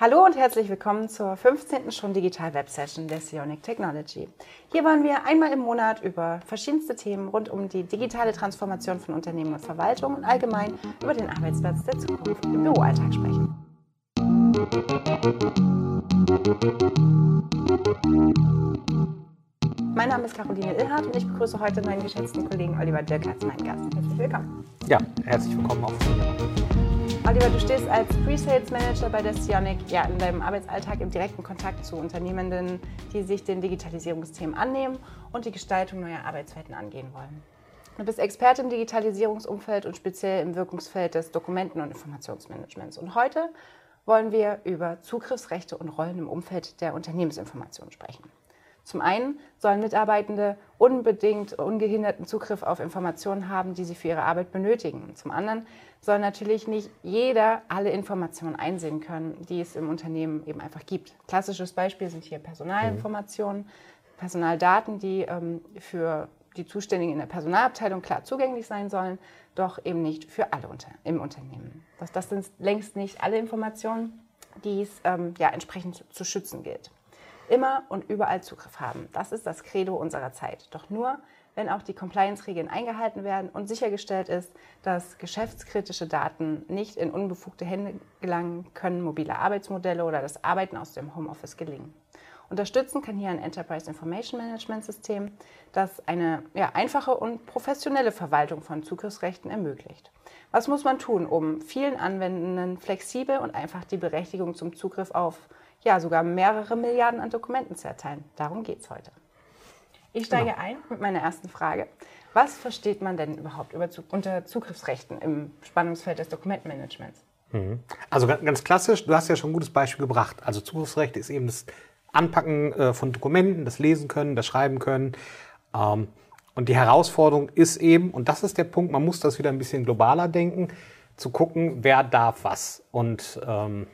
Hallo und herzlich willkommen zur 15. schon Digital Web Session der Sionic Technology. Hier wollen wir einmal im Monat über verschiedenste Themen rund um die digitale Transformation von Unternehmen und Verwaltung und allgemein über den Arbeitsplatz der Zukunft im Büroalltag sprechen. Mein Name ist Caroline Illhardt und ich begrüße heute meinen geschätzten Kollegen Oliver Dirk als meinen Gast. Herzlich willkommen. Ja, herzlich willkommen auch von mir. Oliver, du stehst als Pre-Sales Manager bei der Sionic ja, in deinem Arbeitsalltag im direkten Kontakt zu Unternehmenden, die sich den Digitalisierungsthemen annehmen und die Gestaltung neuer Arbeitswelten angehen wollen. Du bist Experte im Digitalisierungsumfeld und speziell im Wirkungsfeld des Dokumenten- und Informationsmanagements. Und heute wollen wir über Zugriffsrechte und Rollen im Umfeld der Unternehmensinformation sprechen. Zum einen sollen Mitarbeitende unbedingt ungehinderten Zugriff auf Informationen haben, die sie für ihre Arbeit benötigen. Zum anderen soll natürlich nicht jeder alle Informationen einsehen können, die es im Unternehmen eben einfach gibt. Klassisches Beispiel sind hier Personalinformationen, Personaldaten, die ähm, für die Zuständigen in der Personalabteilung klar zugänglich sein sollen, doch eben nicht für alle unter im Unternehmen. Das, das sind längst nicht alle Informationen, die es ähm, ja, entsprechend zu schützen gilt immer und überall Zugriff haben. Das ist das Credo unserer Zeit. Doch nur, wenn auch die Compliance-Regeln eingehalten werden und sichergestellt ist, dass geschäftskritische Daten nicht in unbefugte Hände gelangen, können mobile Arbeitsmodelle oder das Arbeiten aus dem Homeoffice gelingen. Unterstützen kann hier ein Enterprise Information Management System, das eine ja, einfache und professionelle Verwaltung von Zugriffsrechten ermöglicht. Was muss man tun, um vielen Anwendenden flexibel und einfach die Berechtigung zum Zugriff auf ja, sogar mehrere Milliarden an Dokumenten zu erteilen. Darum geht es heute. Ich steige genau. ein mit meiner ersten Frage. Was versteht man denn überhaupt über, unter Zugriffsrechten im Spannungsfeld des Dokumentenmanagements? Mhm. Also ganz klassisch, du hast ja schon ein gutes Beispiel gebracht. Also Zugriffsrechte ist eben das Anpacken äh, von Dokumenten, das Lesen können, das Schreiben können. Ähm, und die Herausforderung ist eben, und das ist der Punkt, man muss das wieder ein bisschen globaler denken, zu gucken, wer darf was. Und ähm,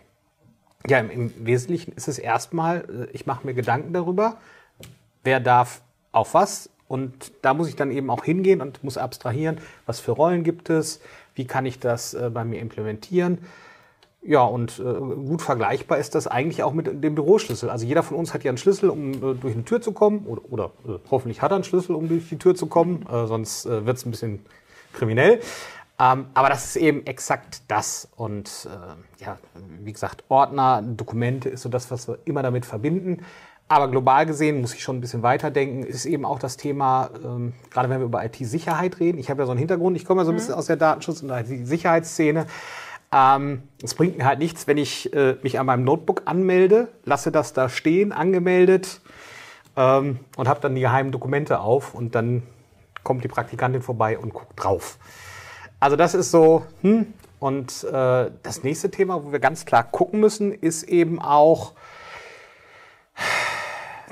ja, im, im Wesentlichen ist es erstmal, äh, ich mache mir Gedanken darüber, wer darf auf was. Und da muss ich dann eben auch hingehen und muss abstrahieren, was für Rollen gibt es, wie kann ich das äh, bei mir implementieren. Ja, und äh, gut vergleichbar ist das eigentlich auch mit dem Büroschlüssel. Also jeder von uns hat ja einen Schlüssel, um äh, durch eine Tür zu kommen. Oder, oder äh, hoffentlich hat er einen Schlüssel, um durch die Tür zu kommen. Äh, sonst wird es ein bisschen kriminell. Ähm, aber das ist eben exakt das. Und äh, ja, wie gesagt, Ordner, Dokumente ist so das, was wir immer damit verbinden. Aber global gesehen muss ich schon ein bisschen weiterdenken, ist eben auch das Thema, ähm, gerade wenn wir über IT-Sicherheit reden. Ich habe ja so einen Hintergrund, ich komme ja so ein bisschen mhm. aus der Datenschutz- und IT-Sicherheitsszene. Ähm, es bringt mir halt nichts, wenn ich äh, mich an meinem Notebook anmelde, lasse das da stehen, angemeldet ähm, und habe dann die geheimen Dokumente auf und dann kommt die Praktikantin vorbei und guckt drauf. Also das ist so, hm. Und äh, das nächste Thema, wo wir ganz klar gucken müssen, ist eben auch,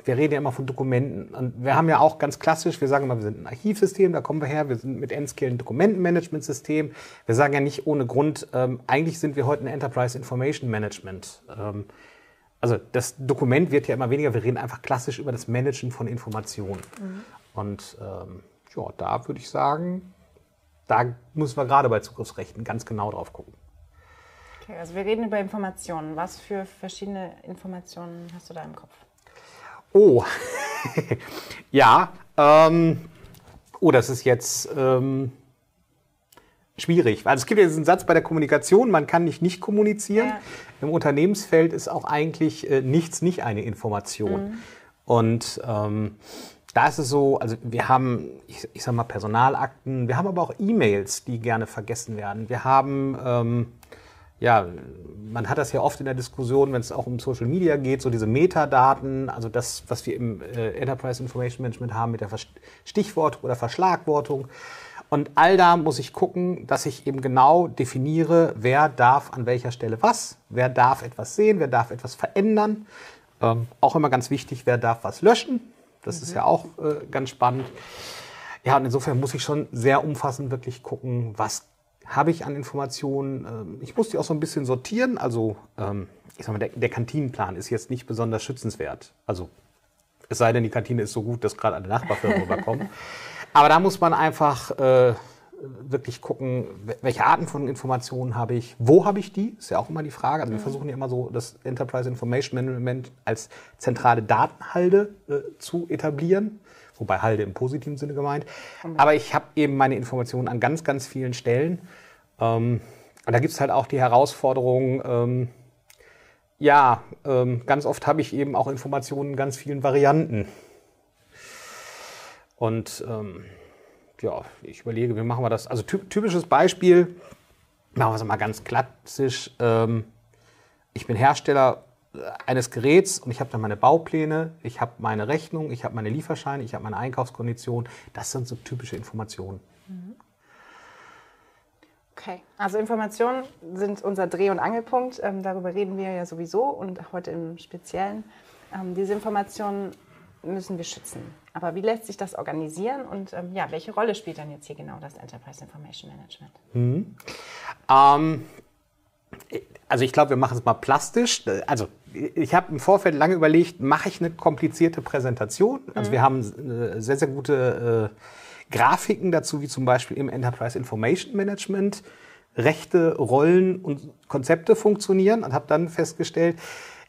wir reden ja immer von Dokumenten. Und wir haben ja auch ganz klassisch, wir sagen immer, wir sind ein Archivsystem, da kommen wir her, wir sind mit N-Scale ein Dokumentenmanagementsystem. Wir sagen ja nicht ohne Grund, ähm, eigentlich sind wir heute ein Enterprise Information Management. Ähm, also das Dokument wird ja immer weniger, wir reden einfach klassisch über das Managen von Informationen. Mhm. Und ähm, ja, da würde ich sagen, da müssen wir gerade bei Zugriffsrechten ganz genau drauf gucken. Okay, also wir reden über Informationen. Was für verschiedene Informationen hast du da im Kopf? Oh, ja. Ähm, oh, das ist jetzt ähm, schwierig. Also es gibt ja diesen Satz bei der Kommunikation, man kann nicht nicht kommunizieren. Ja. Im Unternehmensfeld ist auch eigentlich äh, nichts nicht eine Information. Mhm. Und ähm, da ist es so, also wir haben, ich, ich sag mal, Personalakten, wir haben aber auch E-Mails, die gerne vergessen werden. Wir haben, ähm, ja, man hat das ja oft in der Diskussion, wenn es auch um Social Media geht, so diese Metadaten, also das, was wir im äh, Enterprise Information Management haben mit der Stichwort- oder Verschlagwortung. Und all da muss ich gucken, dass ich eben genau definiere, wer darf an welcher Stelle was, wer darf etwas sehen, wer darf etwas verändern. Ähm, auch immer ganz wichtig, wer darf was löschen, das mhm. ist ja auch äh, ganz spannend. Ja, und insofern muss ich schon sehr umfassend wirklich gucken, was habe ich an Informationen. Ähm, ich muss die auch so ein bisschen sortieren. Also, ähm, ich sag mal, der, der Kantinenplan ist jetzt nicht besonders schützenswert. Also, es sei denn, die Kantine ist so gut, dass gerade alle Nachbarfirmen rüberkommen. Aber da muss man einfach äh, wirklich gucken, welche Arten von Informationen habe ich, wo habe ich die, ist ja auch immer die Frage. Also wir versuchen ja immer so das Enterprise Information Management als zentrale Datenhalde äh, zu etablieren, wobei Halde im positiven Sinne gemeint. Aber ich habe eben meine Informationen an ganz, ganz vielen Stellen. Ähm, und da gibt es halt auch die Herausforderung, ähm, ja, ähm, ganz oft habe ich eben auch Informationen in ganz vielen Varianten. Und ähm, ja, ich überlege, wie machen wir das? Also typisches Beispiel, machen wir es mal ganz klassisch. Ähm, ich bin Hersteller äh, eines Geräts und ich habe dann meine Baupläne, ich habe meine Rechnung, ich habe meine Lieferscheine, ich habe meine Einkaufskondition. Das sind so typische Informationen. Okay, also Informationen sind unser Dreh- und Angelpunkt. Ähm, darüber reden wir ja sowieso und heute im Speziellen. Ähm, diese Informationen müssen wir schützen. Aber wie lässt sich das organisieren und ähm, ja, welche Rolle spielt dann jetzt hier genau das Enterprise Information Management? Mhm. Ähm, also ich glaube, wir machen es mal plastisch. Also ich habe im Vorfeld lange überlegt, mache ich eine komplizierte Präsentation? Also mhm. wir haben äh, sehr, sehr gute äh, Grafiken dazu, wie zum Beispiel im Enterprise Information Management Rechte, Rollen und Konzepte funktionieren und habe dann festgestellt,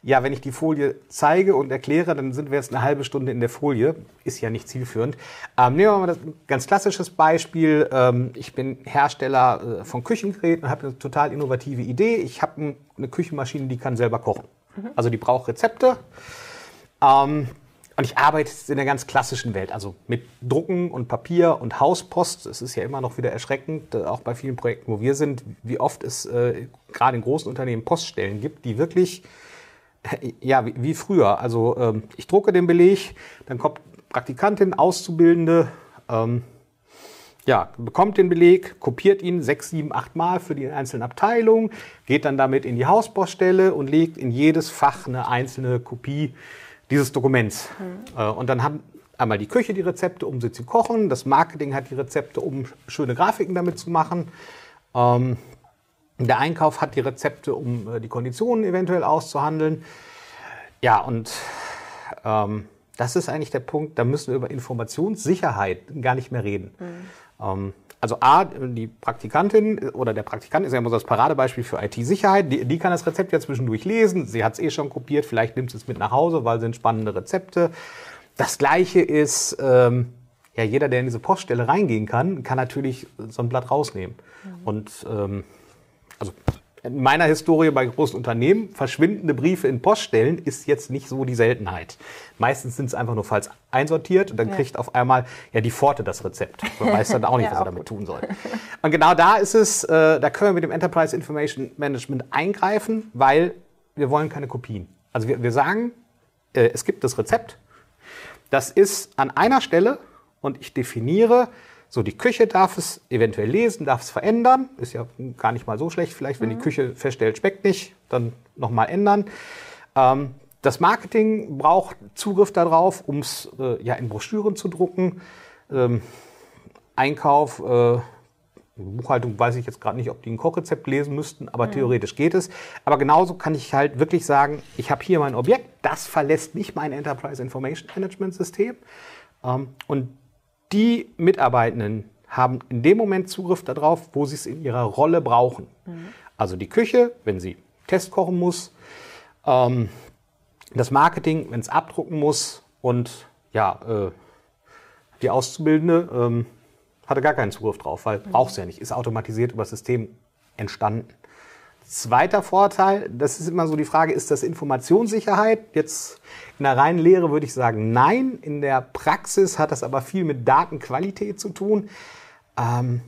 ja, wenn ich die Folie zeige und erkläre, dann sind wir jetzt eine halbe Stunde in der Folie. Ist ja nicht zielführend. Ähm, nehmen wir mal das ganz klassisches Beispiel. Ähm, ich bin Hersteller äh, von Küchengeräten und habe eine total innovative Idee. Ich habe eine Küchenmaschine, die kann selber kochen. Mhm. Also die braucht Rezepte. Ähm, und ich arbeite in der ganz klassischen Welt, also mit Drucken und Papier und Hauspost. Es ist ja immer noch wieder erschreckend, äh, auch bei vielen Projekten, wo wir sind, wie oft es äh, gerade in großen Unternehmen Poststellen gibt, die wirklich ja, wie, wie früher. Also ähm, ich drucke den Beleg, dann kommt Praktikantin, Auszubildende, ähm, ja, bekommt den Beleg, kopiert ihn sechs, sieben, acht Mal für die einzelnen Abteilungen, geht dann damit in die Hausbaustelle und legt in jedes Fach eine einzelne Kopie dieses Dokuments. Mhm. Äh, und dann haben einmal die Küche die Rezepte, um sie zu kochen, das Marketing hat die Rezepte, um schöne Grafiken damit zu machen. Ähm, der Einkauf hat die Rezepte, um äh, die Konditionen eventuell auszuhandeln. Ja, und ähm, das ist eigentlich der Punkt, da müssen wir über Informationssicherheit gar nicht mehr reden. Mhm. Ähm, also A, die Praktikantin oder der Praktikant ist ja immer so das Paradebeispiel für IT-Sicherheit. Die, die, kann das Rezept ja zwischendurch lesen. Sie hat es eh schon kopiert, vielleicht nimmt sie es mit nach Hause, weil sind spannende Rezepte. Das Gleiche ist, ähm, ja, jeder, der in diese Poststelle reingehen kann, kann natürlich so ein Blatt rausnehmen. Mhm. Und ähm, also in meiner Historie bei großen Unternehmen, verschwindende Briefe in Poststellen ist jetzt nicht so die Seltenheit. Meistens sind es einfach nur falsch einsortiert und dann ja. kriegt auf einmal ja die Pforte das Rezept. Man weiß dann auch nicht, ja, was er damit gut. tun soll. Und genau da ist es, äh, da können wir mit dem Enterprise Information Management eingreifen, weil wir wollen keine Kopien. Also wir, wir sagen, äh, es gibt das Rezept, das ist an einer Stelle und ich definiere, so, die Küche darf es eventuell lesen, darf es verändern. Ist ja gar nicht mal so schlecht. Vielleicht, wenn mhm. die Küche feststellt, schmeckt nicht, dann nochmal ändern. Ähm, das Marketing braucht Zugriff darauf, um es äh, ja, in Broschüren zu drucken. Ähm, Einkauf, äh, Buchhaltung weiß ich jetzt gerade nicht, ob die ein Kochrezept lesen müssten, aber mhm. theoretisch geht es. Aber genauso kann ich halt wirklich sagen, ich habe hier mein Objekt, das verlässt nicht mein Enterprise Information Management System. Ähm, und die Mitarbeitenden haben in dem Moment Zugriff darauf, wo sie es in ihrer Rolle brauchen. Mhm. Also die Küche, wenn sie Test kochen muss, ähm, das Marketing, wenn es abdrucken muss und ja, äh, die Auszubildende ähm, hatte gar keinen Zugriff drauf, weil mhm. braucht sie ja nicht, ist automatisiert über das System entstanden. Zweiter Vorteil, das ist immer so die Frage, ist das Informationssicherheit? Jetzt in der reinen Lehre würde ich sagen, nein. In der Praxis hat das aber viel mit Datenqualität zu tun. Ähm,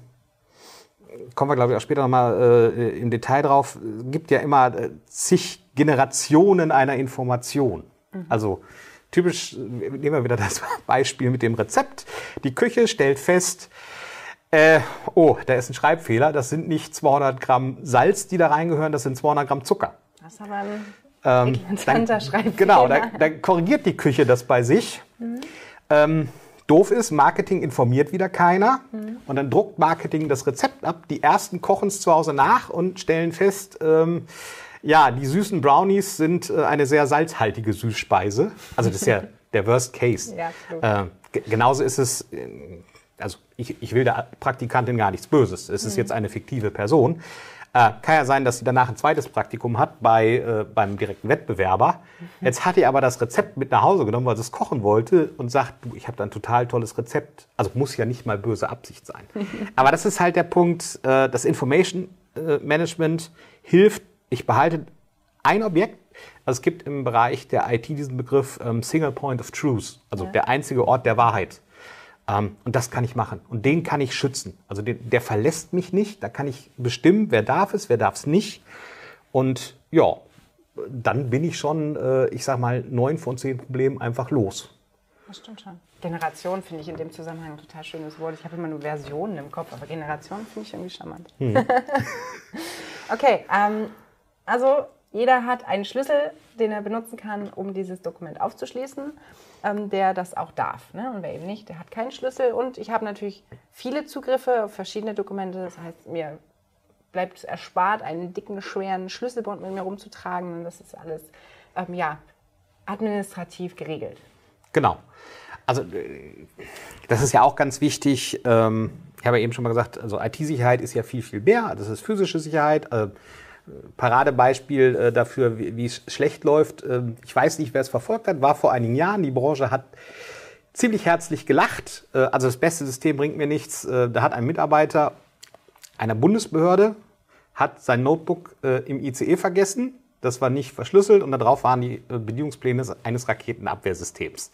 kommen wir, glaube ich, auch später nochmal äh, im Detail drauf. Es gibt ja immer äh, zig Generationen einer Information. Mhm. Also typisch, nehmen wir wieder das Beispiel mit dem Rezept. Die Küche stellt fest, äh, oh, da ist ein Schreibfehler. Das sind nicht 200 Gramm Salz, die da reingehören, das sind 200 Gramm Zucker. Das ist aber ein ähm, eklatanter Schreibfehler. Genau, da, da, korrigiert die Küche das bei sich. Mhm. Ähm, doof ist, Marketing informiert wieder keiner. Mhm. Und dann druckt Marketing das Rezept ab. Die ersten kochen es zu Hause nach und stellen fest, ähm, ja, die süßen Brownies sind äh, eine sehr salzhaltige Süßspeise. Also das ist ja der Worst Case. Ja, äh, genauso ist es also ich, ich will der Praktikantin gar nichts Böses. Es ist mhm. jetzt eine fiktive Person. Äh, kann ja sein, dass sie danach ein zweites Praktikum hat bei, äh, beim direkten Wettbewerber. Mhm. Jetzt hat ihr aber das Rezept mit nach Hause genommen, weil sie es kochen wollte und sagt, du, ich habe da ein total tolles Rezept. Also muss ja nicht mal böse Absicht sein. aber das ist halt der Punkt, äh, das Information äh, Management hilft, ich behalte ein Objekt, also es gibt im Bereich der IT diesen Begriff ähm, Single Point of Truth, also ja. der einzige Ort der Wahrheit. Ähm, und das kann ich machen. Und den kann ich schützen. Also den, der verlässt mich nicht. Da kann ich bestimmen, wer darf es, wer darf es nicht. Und ja, dann bin ich schon, äh, ich sag mal, neun von zehn Problemen einfach los. Das stimmt schon. Generation finde ich in dem Zusammenhang ein total schönes Wort. Ich habe immer nur Versionen im Kopf, aber Generation finde ich irgendwie charmant. Hm. okay, ähm, also jeder hat einen Schlüssel, den er benutzen kann, um dieses Dokument aufzuschließen, ähm, der das auch darf. Ne? Und wer eben nicht, der hat keinen Schlüssel. Und ich habe natürlich viele Zugriffe auf verschiedene Dokumente. Das heißt, mir bleibt es erspart, einen dicken, schweren Schlüsselbund mit mir rumzutragen. Und das ist alles ähm, ja, administrativ geregelt. Genau. Also äh, das ist ja auch ganz wichtig. Ähm, ich habe ja eben schon mal gesagt, also IT-Sicherheit ist ja viel, viel mehr. Das ist physische Sicherheit. Paradebeispiel äh, dafür, wie, es schlecht läuft. Ähm, ich weiß nicht, wer es verfolgt hat, war vor einigen Jahren. Die Branche hat ziemlich herzlich gelacht. Äh, also das beste System bringt mir nichts. Äh, da hat ein Mitarbeiter einer Bundesbehörde hat sein Notebook im ICE vergessen. Das war nicht verschlüsselt und darauf waren die Bedienungspläne eines Raketenabwehrsystems.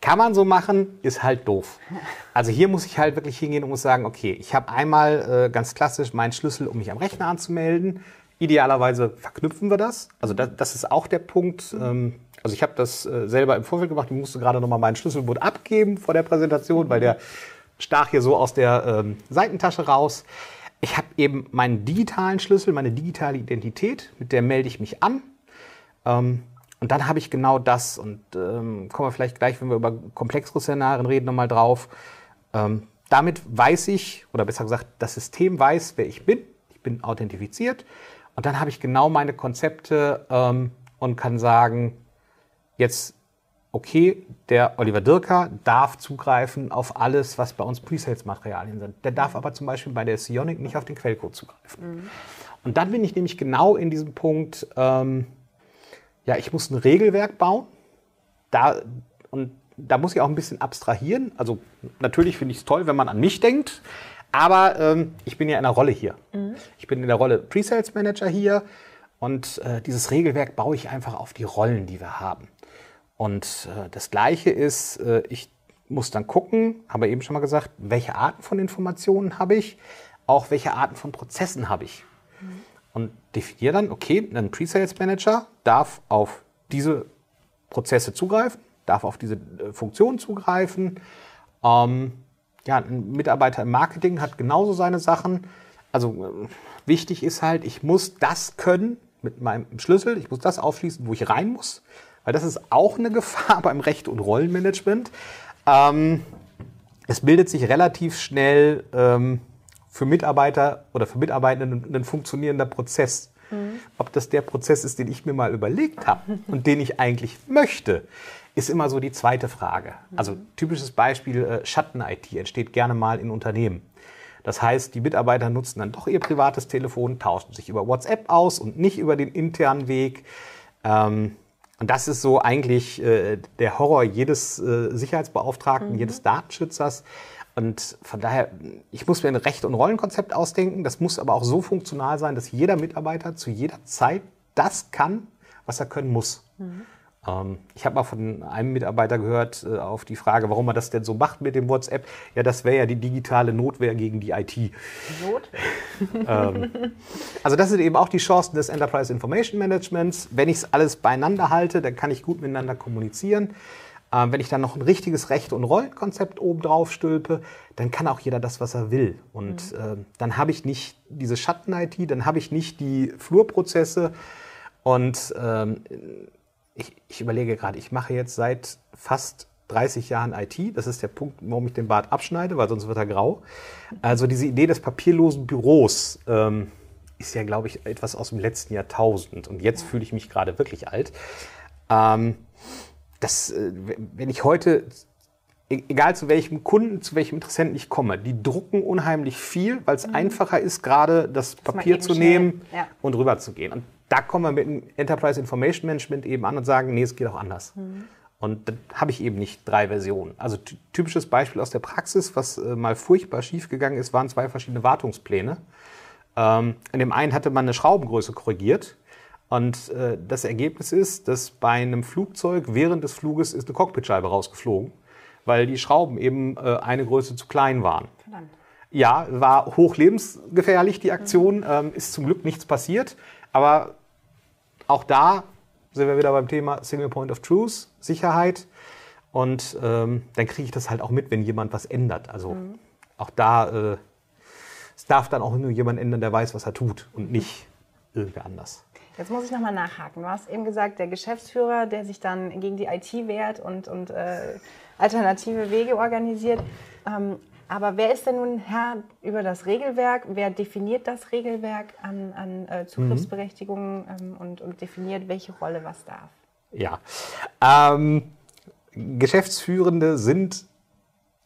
Kann man so machen, ist halt doof. Also hier muss ich halt wirklich hingehen und muss sagen, okay, ich habe einmal äh, ganz klassisch meinen Schlüssel, um mich am Rechner anzumelden. Idealerweise verknüpfen wir das. Also das, das ist auch der Punkt. Ähm, also ich habe das äh, selber im Vorfeld gemacht. Ich musste gerade nochmal meinen Schlüsselbund abgeben vor der Präsentation, weil der stach hier so aus der ähm, Seitentasche raus. Ich habe eben meinen digitalen Schlüssel, meine digitale Identität, mit der melde ich mich an. Ähm, und dann habe ich genau das. Und ähm, kommen wir vielleicht gleich, wenn wir über komplexere Szenarien reden, nochmal drauf. Ähm, damit weiß ich, oder besser gesagt, das System weiß, wer ich bin. Ich bin authentifiziert. Und dann habe ich genau meine Konzepte ähm, und kann sagen, jetzt, okay, der Oliver Dirker darf zugreifen auf alles, was bei uns Presales-Materialien sind. Der darf aber zum Beispiel bei der Sionic nicht auf den Quellcode zugreifen. Mhm. Und dann bin ich nämlich genau in diesem Punkt, ähm, ja, ich muss ein Regelwerk bauen. Da, und da muss ich auch ein bisschen abstrahieren. Also natürlich finde ich es toll, wenn man an mich denkt. Aber ähm, ich bin ja in der Rolle hier. Mhm. Ich bin in der Rolle Pre-Sales Manager hier und äh, dieses Regelwerk baue ich einfach auf die Rollen, die wir haben. Und äh, das Gleiche ist, äh, ich muss dann gucken, habe eben schon mal gesagt, welche Arten von Informationen habe ich, auch welche Arten von Prozessen habe ich. Mhm. Und definiere dann, okay, ein Pre-Sales Manager darf auf diese Prozesse zugreifen, darf auf diese äh, Funktionen zugreifen. Ähm, ja, ein Mitarbeiter im Marketing hat genauso seine Sachen. Also äh, wichtig ist halt, ich muss das können mit meinem Schlüssel, ich muss das aufschließen, wo ich rein muss, weil das ist auch eine Gefahr beim Recht- und Rollenmanagement. Ähm, es bildet sich relativ schnell ähm, für Mitarbeiter oder für Mitarbeitende ein funktionierender Prozess. Mhm. Ob das der Prozess ist, den ich mir mal überlegt habe und den ich eigentlich möchte, ist immer so die zweite Frage. Also typisches Beispiel, äh, Schatten-IT entsteht gerne mal in Unternehmen. Das heißt, die Mitarbeiter nutzen dann doch ihr privates Telefon, tauschen sich über WhatsApp aus und nicht über den internen Weg. Ähm, und das ist so eigentlich äh, der Horror jedes äh, Sicherheitsbeauftragten, mhm. jedes Datenschützers. Und von daher, ich muss mir ein Recht- und Rollenkonzept ausdenken. Das muss aber auch so funktional sein, dass jeder Mitarbeiter zu jeder Zeit das kann, was er können muss. Mhm. Ähm, ich habe mal von einem Mitarbeiter gehört äh, auf die Frage, warum er das denn so macht mit dem WhatsApp. Ja, das wäre ja die digitale Notwehr gegen die IT. Notwehr? ähm, also das sind eben auch die Chancen des Enterprise Information Managements. Wenn ich es alles beieinander halte, dann kann ich gut miteinander kommunizieren. Ähm, wenn ich dann noch ein richtiges Recht- und Rollenkonzept oben drauf stülpe, dann kann auch jeder das, was er will. Und mhm. dann habe ich nicht diese Schatten-IT, dann habe ich nicht die Flurprozesse. Und ähm, ich, ich überlege gerade, ich mache jetzt seit fast 30 Jahren IT. Das ist der Punkt, warum ich den Bart abschneide, weil sonst wird er grau. Also diese Idee des papierlosen Büros ähm, ist ja, glaube ich, etwas aus dem letzten Jahrtausend. Und jetzt fühle ich mich gerade wirklich alt. Ähm, das, äh, wenn ich heute e- egal zu welchem Kunden, zu welchem Interessenten ich komme, die drucken unheimlich viel, weil es Mhm. einfacher ist, gerade das man Papier zu nehmen ja. und rüber zu gehen. Und da kommen wir mit dem Enterprise Information Management eben an und sagen, nee, es geht auch anders. Mhm. Und dann habe ich eben nicht drei Versionen. Also ty- typisches Beispiel aus der Praxis, was äh, mal furchtbar schiefgegangen ist, waren zwei verschiedene Wartungspläne. Ähm, in dem einen hatte man eine Schraubengröße korrigiert. Und äh, das Ergebnis ist, dass bei einem Flugzeug während des Fluges ist eine Cockpitscheibe rausgeflogen, weil die Schrauben eben äh, eine Größe zu klein waren. Verdammt. Ja, war hoch lebensgefährlich die Aktion, ähm, ist zum Glück nichts passiert, aber auch da sind wir wieder beim Thema Single Point of Truth, Sicherheit und ähm, dann kriege ich das halt auch mit, wenn jemand was ändert. Also auch da, äh, es darf dann auch nur jemand ändern, der weiß, was er tut und nicht irgendwer anders. Jetzt muss ich nochmal nachhaken. Du hast eben gesagt, der Geschäftsführer, der sich dann gegen die IT wehrt und, und äh, alternative Wege organisiert. Ähm, aber wer ist denn nun Herr über das Regelwerk? Wer definiert das Regelwerk an, an äh, Zugriffsberechtigungen ähm, und, und definiert, welche Rolle was darf? Ja. Ähm, Geschäftsführende sind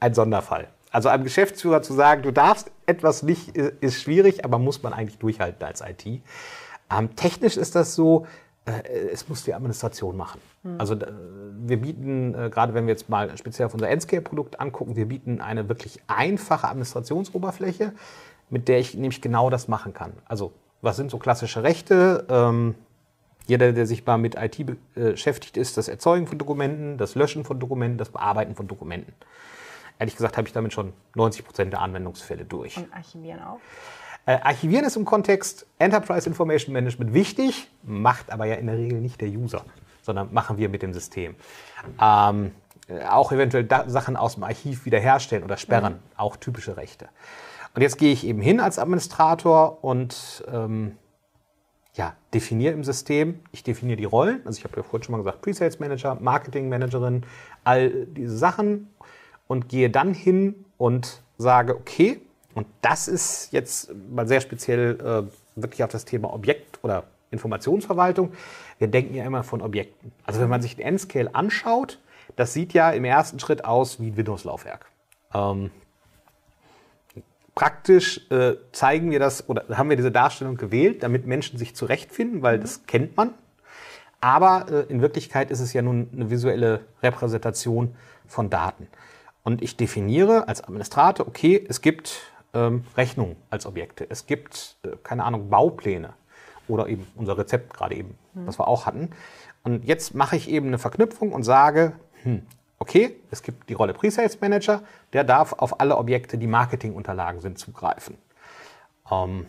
ein Sonderfall. Also einem Geschäftsführer zu sagen, du darfst etwas nicht, ist schwierig, aber muss man eigentlich durchhalten als IT. Ähm, technisch ist das so, es muss die Administration machen. Also äh, wir bieten, äh, gerade wenn wir jetzt mal speziell auf unser Endscale-Produkt angucken, wir bieten eine wirklich einfache Administrationsoberfläche, mit der ich nämlich genau das machen kann. Also was sind so klassische Rechte? Ähm, jeder, der sich mal mit IT be- äh, beschäftigt, ist das Erzeugen von Dokumenten, das Löschen von Dokumenten, das Bearbeiten von Dokumenten. Ehrlich gesagt habe ich damit schon 90 Prozent der Anwendungsfälle durch. Und archivieren auch? Äh, Archivieren ist im Kontext. Enterprise Information Management wichtig, macht aber ja in der Regel nicht der User, sondern machen wir mit dem System. Ähm, äh, auch eventuell da Sachen aus dem Archiv wiederherstellen oder sperren, auch typische Rechte. Und jetzt gehe ich eben hin als Administrator und ähm, ja, definiere im System, ich definiere die Rollen, also ich habe ja vorhin schon mal gesagt, Pre-Sales Manager, Marketing Managerin, all diese Sachen und gehe dann hin und sage, okay, und das ist jetzt mal sehr speziell äh, wirklich auf das Thema Objekt oder Informationsverwaltung. Wir denken ja immer von Objekten. Also wenn man sich den N-Scale anschaut, das sieht ja im ersten Schritt aus wie ein Windows-Laufwerk. Ähm, praktisch äh, zeigen wir das oder haben wir diese Darstellung gewählt, damit Menschen sich zurechtfinden, weil das kennt man. Aber äh, in Wirklichkeit ist es ja nun eine visuelle Repräsentation von Daten. Und ich definiere als Administrator, okay, es gibt ähm, Rechnungen als Objekte, es gibt, äh, keine Ahnung, Baupläne oder eben unser Rezept gerade eben, was wir auch hatten. Und jetzt mache ich eben eine Verknüpfung und sage, hm, okay, es gibt die Rolle Pre-Sales Manager, der darf auf alle Objekte, die Marketingunterlagen sind, zugreifen. Ähm,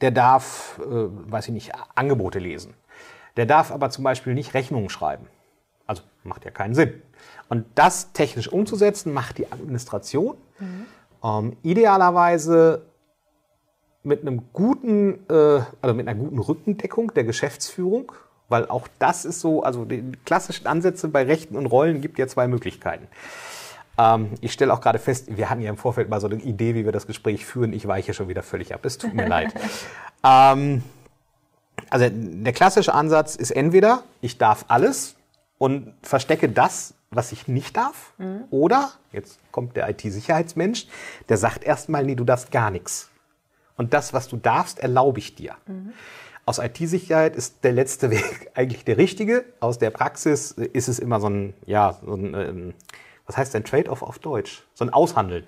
der darf, äh, weiß ich nicht, Angebote lesen. Der darf aber zum Beispiel nicht Rechnungen schreiben. Also macht ja keinen Sinn. Und das technisch umzusetzen, macht die Administration. Ähm, idealerweise mit einem guten, äh, also mit einer guten Rückendeckung der Geschäftsführung, weil auch das ist so, also die klassischen Ansätze bei Rechten und Rollen gibt ja zwei Möglichkeiten. Ähm, ich stelle auch gerade fest, wir hatten ja im Vorfeld mal so eine Idee, wie wir das Gespräch führen. Ich weiche schon wieder völlig ab. Es tut mir leid. Ähm, also der klassische Ansatz ist entweder, ich darf alles und verstecke das, was ich nicht darf. Oder, jetzt kommt der IT-Sicherheitsmensch, der sagt erstmal, nee, du darfst gar nichts. Und das, was du darfst, erlaube ich dir. Aus IT-Sicherheit ist der letzte Weg eigentlich der richtige. Aus der Praxis ist es immer so ein, ja, so ein, ähm, was heißt denn Trade-off auf Deutsch? So ein Aushandeln.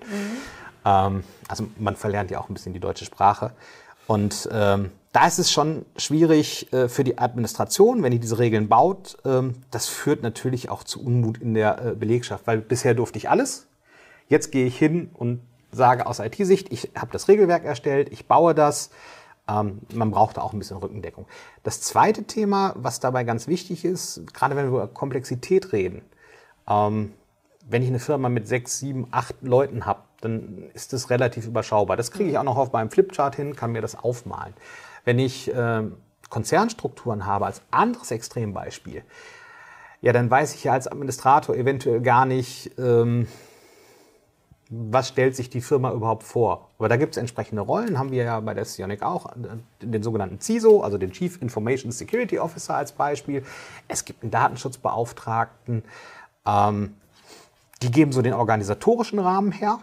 Ähm, also man verlernt ja auch ein bisschen die deutsche Sprache. Und ähm, da ist es schon schwierig äh, für die Administration, wenn die diese Regeln baut. Ähm, das führt natürlich auch zu Unmut in der äh, Belegschaft, weil bisher durfte ich alles. Jetzt gehe ich hin und sage aus IT-Sicht, ich habe das Regelwerk erstellt, ich baue das. Ähm, man braucht da auch ein bisschen Rückendeckung. Das zweite Thema, was dabei ganz wichtig ist, gerade wenn wir über Komplexität reden, ähm, wenn ich eine Firma mit sechs, sieben, acht Leuten habe, dann ist das relativ überschaubar. Das kriege ich auch noch auf meinem Flipchart hin, kann mir das aufmalen. Wenn ich ähm, Konzernstrukturen habe, als anderes Extrembeispiel, ja, dann weiß ich ja als Administrator eventuell gar nicht, ähm, was stellt sich die Firma überhaupt vor. Aber da gibt es entsprechende Rollen, haben wir ja bei der Sionic auch, äh, den sogenannten CISO, also den Chief Information Security Officer als Beispiel. Es gibt einen Datenschutzbeauftragten. Ähm, Die geben so den organisatorischen Rahmen her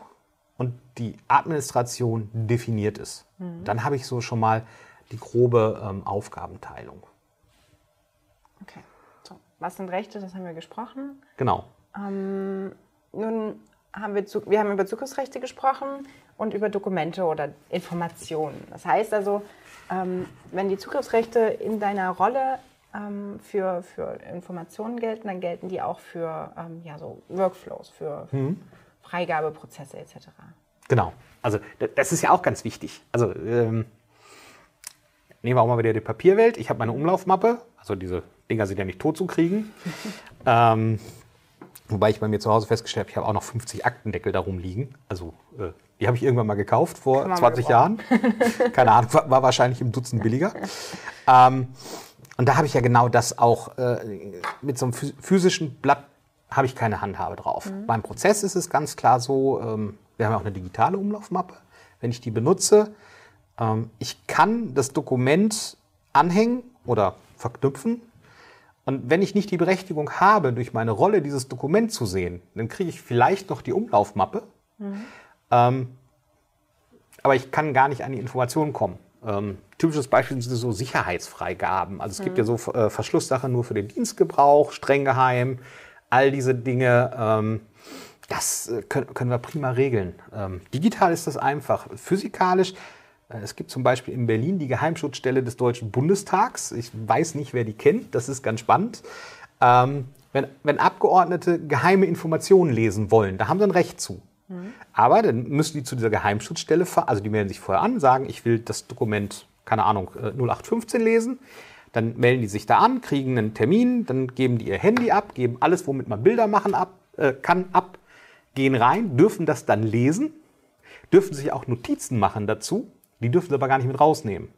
und die Administration definiert es. Dann habe ich so schon mal die grobe ähm, Aufgabenteilung. Okay. So, was sind Rechte? Das haben wir gesprochen. Genau. Nun haben wir, wir haben über Zugriffsrechte gesprochen und über Dokumente oder Informationen. Das heißt also, ähm, wenn die Zugriffsrechte in deiner Rolle ähm, für, für Informationen gelten, dann gelten die auch für ähm, ja, so Workflows, für Freigabeprozesse etc. Genau. Also das ist ja auch ganz wichtig. Also ähm, nehmen wir auch mal wieder die Papierwelt. Ich habe meine Umlaufmappe. Also diese Dinger sind ja nicht tot zu kriegen. ähm, wobei ich bei mir zu Hause festgestellt habe, ich habe auch noch 50 Aktendeckel darum liegen. Also äh, die habe ich irgendwann mal gekauft vor Kann man 20 mal Jahren. Keine Ahnung, war, wahrscheinlich im Dutzend billiger. Ähm, und da habe ich ja genau das auch äh, mit so einem phys- physischen Blatt habe ich keine Handhabe drauf. Beim Prozess ist es ganz klar so, ähm, wir haben ja auch eine digitale Umlaufmappe. Wenn ich die benutze, ich kann das Dokument anhängen oder verknüpfen. Und wenn ich nicht die Berechtigung habe, durch meine Rolle dieses Dokument zu sehen, dann kriege ich vielleicht noch die Umlaufmappe. Ähm, aber ich kann gar nicht an die Informationen kommen. Ähm, typisches Beispiel sind so Sicherheitsfreigaben. Also es gibt ja so äh, Verschlusssachen nur für den Dienstgebrauch, streng geheim, all diese Dinge. Ähm, das äh, können, können wir prima regeln. Ähm, digital ist das einfach. Physikalisch, es gibt zum Beispiel in Berlin die Geheimschutzstelle des Deutschen Bundestags. Ich weiß nicht, wer die kennt. Das ist ganz spannend. Ähm, wenn, wenn Abgeordnete geheime Informationen lesen wollen, da haben sie ein Recht zu. Aber dann müssen die zu dieser Geheimschutzstelle fahren, also die melden sich vorher an, sagen, ich will das Dokument, keine Ahnung, äh, 0815 lesen. Dann melden die sich da an, kriegen einen Termin, dann geben die ihr Handy ab, geben alles, womit man Bilder machen ab, äh, kann, ab, gehen rein, dürfen das dann lesen, dürfen sich auch Notizen machen dazu, die dürfen sie aber gar nicht mit rausnehmen.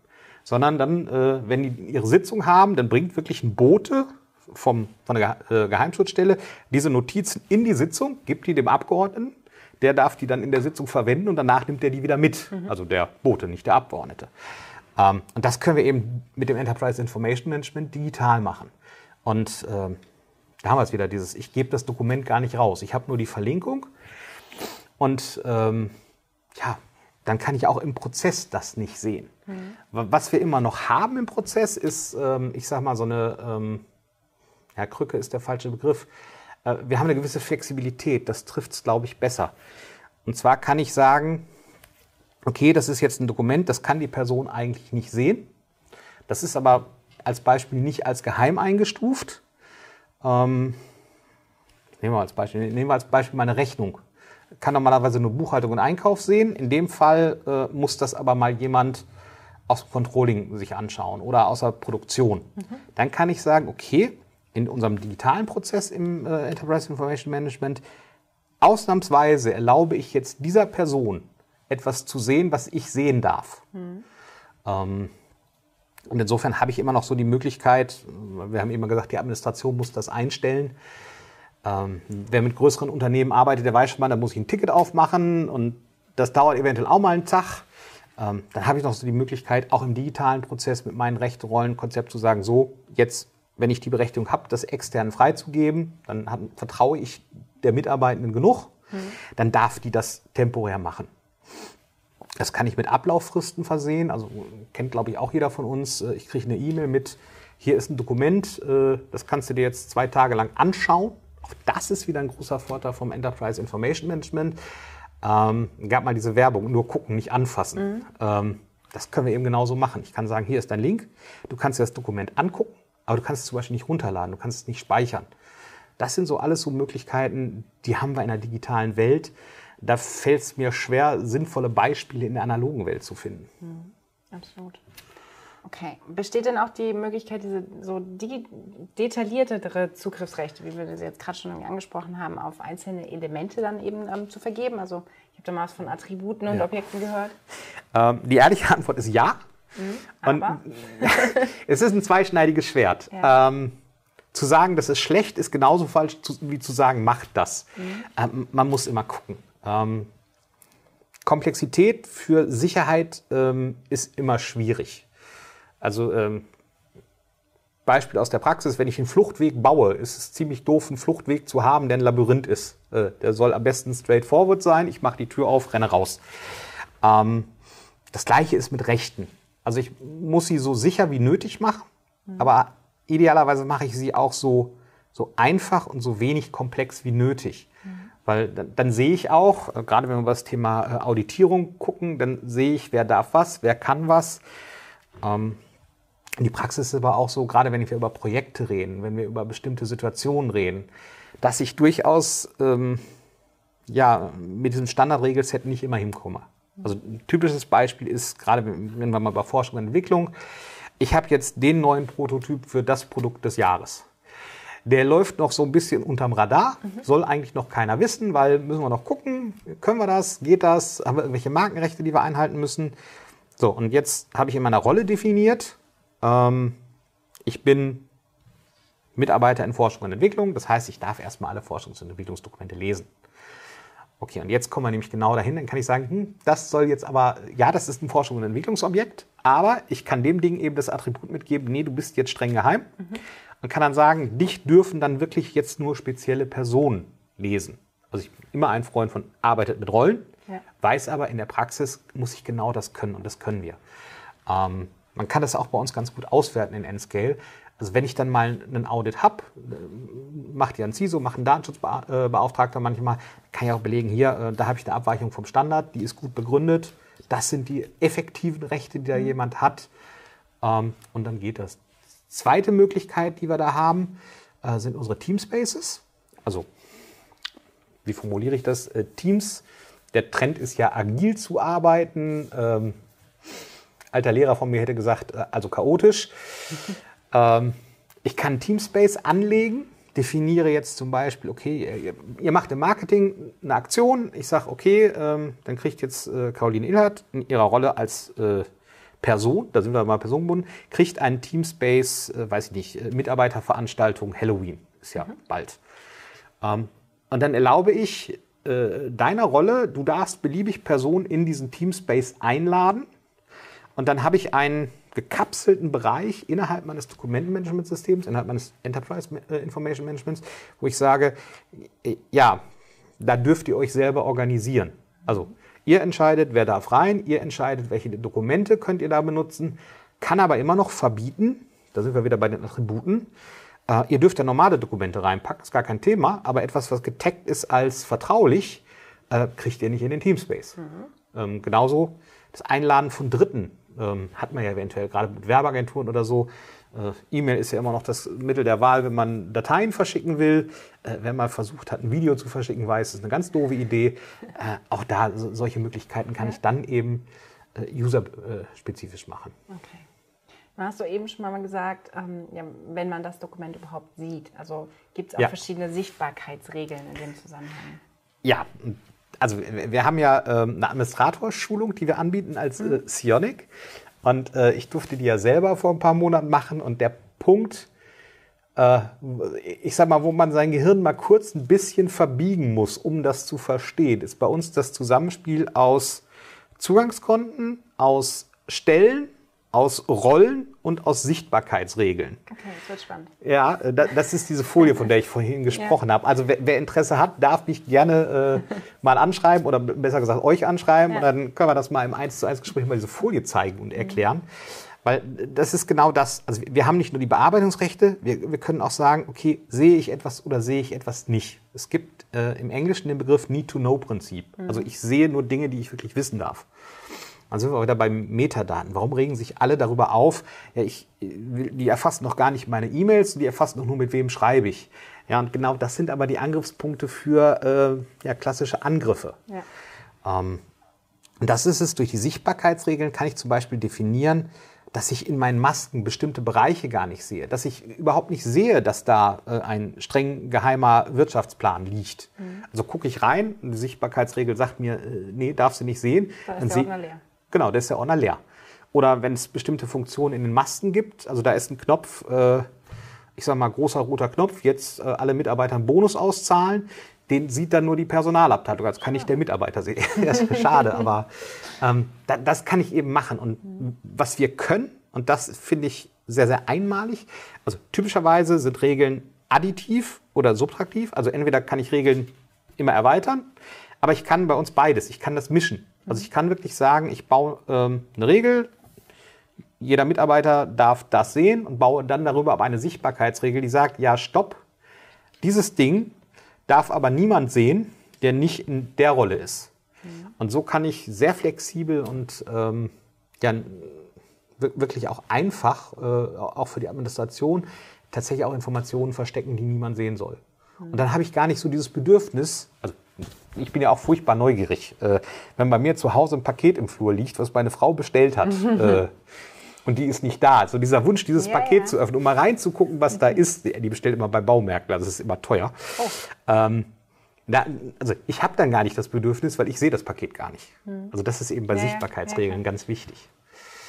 Sondern dann, äh, wenn die ihre Sitzung haben, dann bringt wirklich ein Bote vom, von der äh, Geheimschutzstelle diese Notizen in die Sitzung, gibt die dem Abgeordneten, der darf die dann in der Sitzung verwenden und danach nimmt er die wieder mit. Also der Bote, nicht der Abgeordnete. Ähm, und das können wir eben mit dem Enterprise Information Management digital machen. Und da haben wir es wieder, dieses, ich gebe das Dokument gar nicht raus. Ich habe nur die Verlinkung und ähm, ja, dann kann ich auch im Prozess das nicht sehen. Wa- Was wir immer noch haben im Prozess ist, ähm, ich sage mal, so eine, ähm, ja, Krücke ist der falsche Begriff. Äh, wir haben eine gewisse Flexibilität, das trifft es, glaube ich, besser. Und zwar kann ich sagen, okay, das ist jetzt ein Dokument, das kann die Person eigentlich nicht sehen. Das ist aber als Beispiel nicht als geheim eingestuft. Ähm, nehmen, wir als Beispiel, nehmen wir als Beispiel meine Rechnung. Kann normalerweise nur Buchhaltung und Einkauf sehen. In dem Fall äh, muss das aber mal jemand aus dem Controlling sich anschauen oder aus der Produktion. Dann kann ich sagen, okay, in unserem digitalen Prozess im äh, Enterprise Information Management, ausnahmsweise erlaube ich jetzt dieser Person etwas zu sehen, was ich sehen darf. Ähm, und insofern habe ich immer noch so die Möglichkeit, wir haben immer gesagt, die Administration muss das einstellen. Ähm, wer mit größeren Unternehmen arbeitet, der weiß schon mal, da muss ich ein Ticket aufmachen und das dauert eventuell auch mal einen Tag. Ähm, dann habe ich noch so die Möglichkeit, auch im digitalen Prozess mit meinem Rechte-Rollen-Konzept zu sagen, so, jetzt, wenn ich die Berechtigung habe, das extern freizugeben, dann hat, vertraue ich der Mitarbeitenden genug, dann darf die das temporär machen. Das kann ich mit Ablauffristen versehen. Also kennt, glaube ich, auch jeder von uns. Äh, Ich kriege eine E-Mail mit, hier ist ein Dokument, äh, das kannst du dir jetzt zwei Tage lang anschauen. Auch das ist wieder ein großer Vorteil vom Enterprise Information Management. Ähm, gab mal diese Werbung, nur gucken, nicht anfassen. Ähm, das können wir eben genauso machen. Ich kann sagen, hier ist dein Link, du kannst dir das Dokument angucken, aber du kannst es zum Beispiel nicht runterladen, du kannst es nicht speichern. Das sind so alles so Möglichkeiten, die haben wir in der digitalen Welt. Da fällt es mir schwer, sinnvolle Beispiele in der analogen Welt zu finden. Absolut. Okay. Besteht denn auch die Möglichkeit, diese so detailliertere Zugriffsrechte, wie wir sie jetzt gerade schon irgendwie angesprochen haben, auf einzelne Elemente dann eben ähm, zu vergeben? Also ich habe da mal was von Attributen und Ja. Objekten gehört. Ähm, die ehrliche Antwort ist ja. Und aber? es ist ein zweischneidiges Schwert. Ja. Ähm, zu sagen, das ist schlecht, ist genauso falsch wie zu sagen, macht das. Ähm, man muss immer gucken. Ähm, Komplexität für Sicherheit ähm, ist immer schwierig. Also ähm, Beispiel aus der Praxis, wenn ich einen Fluchtweg baue, ist es ziemlich doof, einen Fluchtweg zu haben, der ein Labyrinth ist. Äh, der soll am besten straightforward sein. Ich mache die Tür auf, renne raus. Ähm, das gleiche ist mit Rechten. Also ich muss sie so sicher wie nötig machen, mhm. aber idealerweise mache ich sie auch so, so einfach und so wenig komplex wie nötig. Mhm. Weil dann, dann, sehe ich auch, äh, gerade wenn wir über das Thema äh, Auditierung gucken, dann sehe ich, wer darf was, wer kann was. Ähm, die Praxis ist aber auch so, gerade wenn wir über Projekte reden, wenn wir über bestimmte Situationen reden, dass ich durchaus ähm, ja, mit diesem Standardregelset nicht immer hinkomme. Also ein typisches Beispiel ist, gerade wenn wir mal über Forschung und Entwicklung, ich habe jetzt den neuen Prototyp für das Produkt des Jahres. Der läuft noch so ein bisschen unterm Radar, mhm. soll eigentlich noch keiner wissen, weil müssen wir noch gucken, können wir das, geht das, haben wir irgendwelche Markenrechte, die wir einhalten müssen. So, und jetzt habe ich in meiner Rolle definiert, ähm, ich bin Mitarbeiter in Forschung und Entwicklung, das heißt, ich darf erstmal alle Forschungs- und Entwicklungsdokumente lesen. Okay, und jetzt kommen wir nämlich genau dahin, dann kann ich sagen, hm, das soll jetzt aber, ja, das ist ein Forschung- und Entwicklungsobjekt, aber ich kann dem Ding eben das Attribut mitgeben, nee, du bist jetzt streng geheim mhm. und kann dann sagen, dich dürfen dann wirklich jetzt nur spezielle Personen lesen. Also ich bin immer ein Freund von arbeitet mit Rollen, ja. weiß aber, in der Praxis muss ich genau das können und das können wir. Ähm, man kann das auch bei uns ganz gut auswerten in N-Scale. Also wenn ich dann mal einen Audit habe, macht ja ein CISO, macht ein Datenschutzbeauftragter manchmal, kann ich auch belegen, hier, äh, da habe ich eine Abweichung vom Standard, die ist gut begründet. Das sind die effektiven Rechte, die da mhm. jemand hat. Ähm, und dann geht das. Zweite Möglichkeit, die wir da haben, äh, sind unsere Teamspaces. Also, wie formuliere ich das? Äh, Teams, der Trend ist ja agil zu arbeiten. Alter Lehrer von mir hätte gesagt, also chaotisch. Ähm, ich kann Teamspace anlegen, definiere jetzt zum Beispiel, okay, ihr, ihr macht im Marketing eine Aktion. Ich sage, okay, ähm, dann kriegt jetzt äh, Caroline Inhalt in ihrer Rolle als äh, Person, da sind wir mal personengebunden, kriegt einen Teamspace, äh, weiß ich nicht, äh, Mitarbeiterveranstaltung Halloween, ist ja mhm. bald. Ähm, und dann erlaube ich äh, deiner Rolle, du darfst beliebig Personen in diesen Teamspace einladen. Und dann habe ich einen gekapselten Bereich innerhalb meines Dokumentenmanagementsystems, innerhalb meines Enterprise äh, Information Managements, wo ich sage, äh, ja, da dürft ihr euch selber organisieren. Also ihr entscheidet, wer darf rein, ihr entscheidet, welche Dokumente könnt ihr da benutzen, kann aber immer noch verbieten, da sind wir wieder bei den Attributen, äh, ihr dürft ja normale Dokumente reinpacken, ist gar kein Thema, aber etwas, was getaggt ist als vertraulich, äh, kriegt ihr nicht in den Teamspace. Mhm. Ähm, genauso das Einladen von Dritten ähm, hat man ja eventuell, gerade mit Werbeagenturen oder so. Äh, E-Mail ist ja immer noch das Mittel der Wahl, wenn man Dateien verschicken will. Äh, wenn man versucht hat, ein Video zu verschicken, weiß, das ist eine ganz doofe Idee. Äh, auch da, so, solche Möglichkeiten kann ich dann eben äh, userspezifisch machen. Okay. Dann hast du eben schon mal gesagt, ähm, ja, wenn man das Dokument überhaupt sieht. Also gibt es auch ja. verschiedene Sichtbarkeitsregeln in dem Zusammenhang? Ja, also wir haben ja ähm, eine Administratorschulung, die wir anbieten als äh, mhm. Sionic. Und äh, ich durfte die ja selber vor ein paar Monaten machen. Und der Punkt, äh, ich sag mal, wo man sein Gehirn mal kurz ein bisschen verbiegen muss, um das zu verstehen, ist bei uns das Zusammenspiel aus Zugangskonten, aus Stellen aus Rollen und aus Sichtbarkeitsregeln. Okay, das wird spannend. Ja, äh, das ist diese Folie, von der ich vorhin gesprochen ja. habe. Also wer, wer, Interesse hat, darf mich gerne äh, mal anschreiben oder besser gesagt euch anschreiben ja. und dann können wir das mal im 1 zu 1 Gespräch mal diese Folie zeigen und erklären. Mhm. Weil das ist genau das. Also wir haben nicht nur die Bearbeitungsrechte, wir, wir können auch sagen, okay, sehe ich etwas oder sehe ich etwas nicht. Es gibt äh, im Englischen den Begriff Need-to-Know-Prinzip. Mhm. Also ich sehe nur Dinge, die ich wirklich wissen darf. Dann sind wir wieder bei Metadaten. Warum regen sich alle darüber auf? Ja, ich, die erfassen noch gar nicht meine E-Mails, die erfassen noch nur, mit wem schreibe ich. Ja, und genau das sind aber die Angriffspunkte für äh, ja, klassische Angriffe. Ja. Ähm, und das ist es, durch die Sichtbarkeitsregeln kann ich zum Beispiel definieren, dass ich in meinen Masken bestimmte Bereiche gar nicht sehe, dass ich überhaupt nicht sehe, dass da äh, ein streng geheimer Wirtschaftsplan liegt. Mhm. Also gucke ich rein, die Sichtbarkeitsregel sagt mir, äh, nee, darfst du nicht sehen. Da ist dann der leer. Genau, der ist ja Ordner leer. Oder wenn es bestimmte Funktionen in den Masten gibt, also da ist ein Knopf, äh, ich sage mal großer roter Knopf, jetzt äh, alle Mitarbeiter einen Bonus auszahlen, den sieht dann nur die Personalabteilung, also kann nicht der Mitarbeiter sehen. das ist schade, aber ähm, da, das kann ich eben machen. Und was wir können, und das finde ich sehr, sehr einmalig. Also typischerweise sind Regeln additiv oder subtraktiv. Also entweder kann ich Regeln immer erweitern, aber ich kann bei uns beides. Ich kann das mischen. Also ich kann wirklich sagen, ich baue ähm, eine Regel, jeder Mitarbeiter darf das sehen und baue dann darüber aber eine Sichtbarkeitsregel, die sagt, ja, stopp, dieses Ding darf aber niemand sehen, der nicht in der Rolle ist. Mhm. Und so kann ich sehr flexibel und ähm, ja, wirklich auch einfach, äh, auch für die Administration, tatsächlich auch Informationen verstecken, die niemand sehen soll. Und dann habe ich gar nicht so dieses Bedürfnis, also ich bin ja auch furchtbar neugierig, äh, wenn bei mir zu Hause ein Paket im Flur liegt, was meine Frau bestellt hat. äh, und die ist nicht da. Also dieser Wunsch, dieses ja, Paket ja. zu öffnen, um mal reinzugucken, was da mhm. ist, die bestellt immer bei Baumärkten, also das ist immer teuer. Oh. Ähm, da, also ich habe dann gar nicht das Bedürfnis, weil ich sehe das Paket gar nicht. Mhm. Also das ist eben bei ja, Sichtbarkeitsregeln ganz wichtig.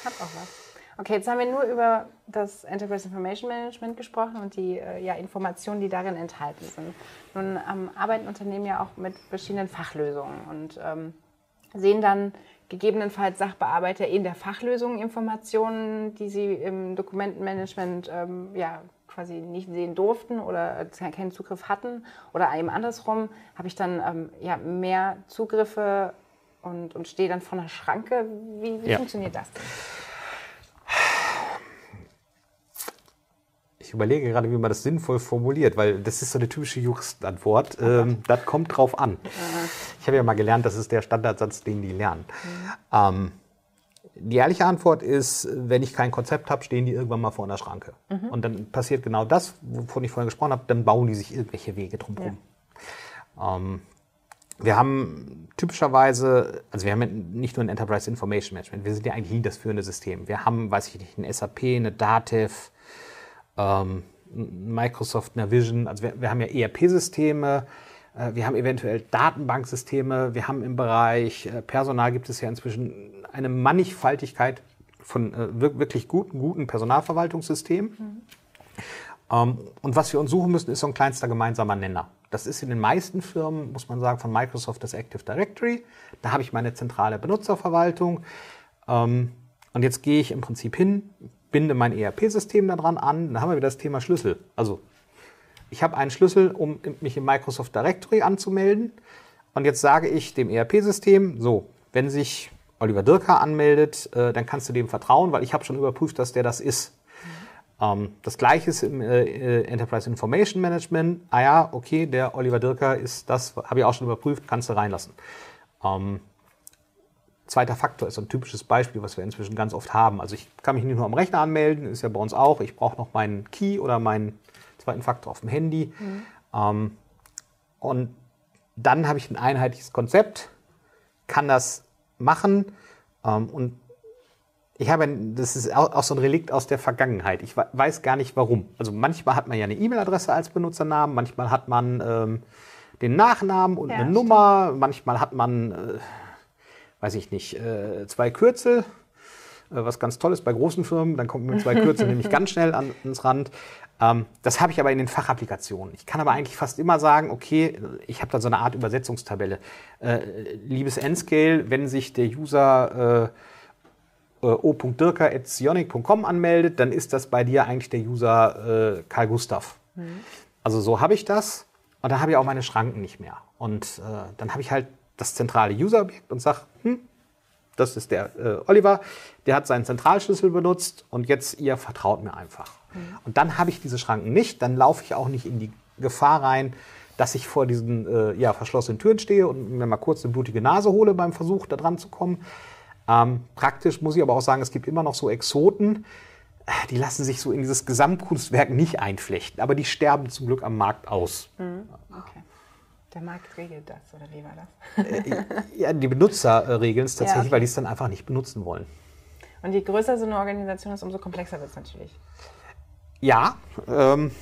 Hat auch was. Okay, jetzt haben wir nur über das Enterprise Information Management gesprochen und die äh, ja, Informationen, die darin enthalten sind. Nun ähm, arbeiten Unternehmen ja auch mit verschiedenen Fachlösungen und ähm, sehen dann gegebenenfalls Sachbearbeiter in der Fachlösung Informationen, die sie im Dokumentenmanagement ähm, ja, quasi nicht sehen durften oder keinen Zugriff hatten. Oder eben andersrum habe ich dann ähm, ja, mehr Zugriffe und, und stehe dann vor einer Schranke. Wie, wie ja. funktioniert das denn? Ich überlege gerade, wie man das sinnvoll formuliert, weil das ist so eine typische Juristenantwort. Ähm, das kommt drauf an. Ich habe ja mal gelernt, das ist der Standardsatz, den die lernen. Mhm. Ähm, die ehrliche Antwort ist, wenn ich kein Konzept habe, stehen die irgendwann mal vor einer Schranke. Mhm. Und dann passiert genau das, wovon ich vorhin gesprochen habe, dann bauen die sich irgendwelche Wege drumherum. Ja. Ähm, wir haben typischerweise, also wir haben nicht nur ein Enterprise Information Management, wir sind ja eigentlich nie das führende System. Wir haben, weiß ich nicht, ein SAP, eine Dativ, ähm, Microsoft Navision, also wir, wir haben ja ERP-Systeme, äh, wir haben eventuell Datenbanksysteme, wir haben im Bereich äh, Personal gibt es ja inzwischen eine Mannigfaltigkeit von äh, wirklich guten, guten Personalverwaltungssystemen. Mhm. Ähm, und was wir uns suchen müssen, ist so ein kleinster gemeinsamer Nenner. Das ist in den meisten Firmen, muss man sagen, von Microsoft das Active Directory. Da habe ich meine zentrale Benutzerverwaltung. Ähm, und jetzt gehe ich im Prinzip hin, binde mein ERP-System daran an, dann haben wir wieder das Thema Schlüssel. Also ich habe einen Schlüssel, um mich im Microsoft Directory anzumelden. Und jetzt sage ich dem ERP-System, so, wenn sich Oliver Dirker anmeldet, äh, dann kannst du dem vertrauen, weil ich habe schon überprüft, dass der das ist. Ähm, das gleiche ist im äh, äh, Enterprise Information Management. Ah ja, okay, der Oliver Dirker ist das, habe ich auch schon überprüft, kannst du reinlassen. Ähm, Zweiter Faktor ist ein typisches Beispiel, was wir inzwischen ganz oft haben. Also ich kann mich nicht nur am Rechner anmelden, ist ja bei uns auch. Ich brauche noch meinen Key oder meinen zweiten Faktor auf dem Handy. Mhm. Ähm, und dann habe ich ein einheitliches Konzept, kann das machen ähm, und ich habe, das ist auch so ein Relikt aus der Vergangenheit. Ich weiß gar nicht warum. Also manchmal hat man ja eine E-Mail-Adresse als Benutzernamen, manchmal hat man ähm, den Nachnamen und ja, eine Nummer, stimmt. manchmal hat man äh, weiß ich nicht, äh, zwei Kürzel, äh, was ganz toll ist bei großen Firmen, dann kommt mit zwei Kürzel nämlich ganz schnell an, ans Rand. Ähm, das habe ich aber in den Fachapplikationen. Ich kann aber eigentlich fast immer sagen, okay, ich habe da so eine Art Übersetzungstabelle. Äh, liebes N-Scale, wenn sich der User äh, äh o.dirker.sionic.com anmeldet, dann ist das bei dir eigentlich der User äh, Karl Gustav. Mhm. Also so habe ich das und da habe ich auch meine Schranken nicht mehr. Und äh, dann habe ich halt das zentrale User-Objekt und sage, hm, das ist der äh, Oliver, der hat seinen Zentralschlüssel benutzt und jetzt ihr vertraut mir einfach. Mhm. Und dann habe ich diese Schranken nicht, dann laufe ich auch nicht in die Gefahr rein, dass ich vor diesen äh, ja, verschlossenen Türen stehe und mir mal kurz eine blutige Nase hole beim Versuch, da dran zu kommen. Ähm, praktisch muss ich aber auch sagen, es gibt immer noch so Exoten, die lassen sich so in dieses Gesamtkunstwerk nicht einflechten, aber die sterben zum Glück am Markt aus. Mhm. Okay. Der Markt regelt das, oder wie war das? Äh, ja, die Benutzer äh, regeln es tatsächlich, ja, okay. weil die es dann einfach nicht benutzen wollen. Und je größer so eine Organisation ist, umso komplexer wird es natürlich. Ja, ähm,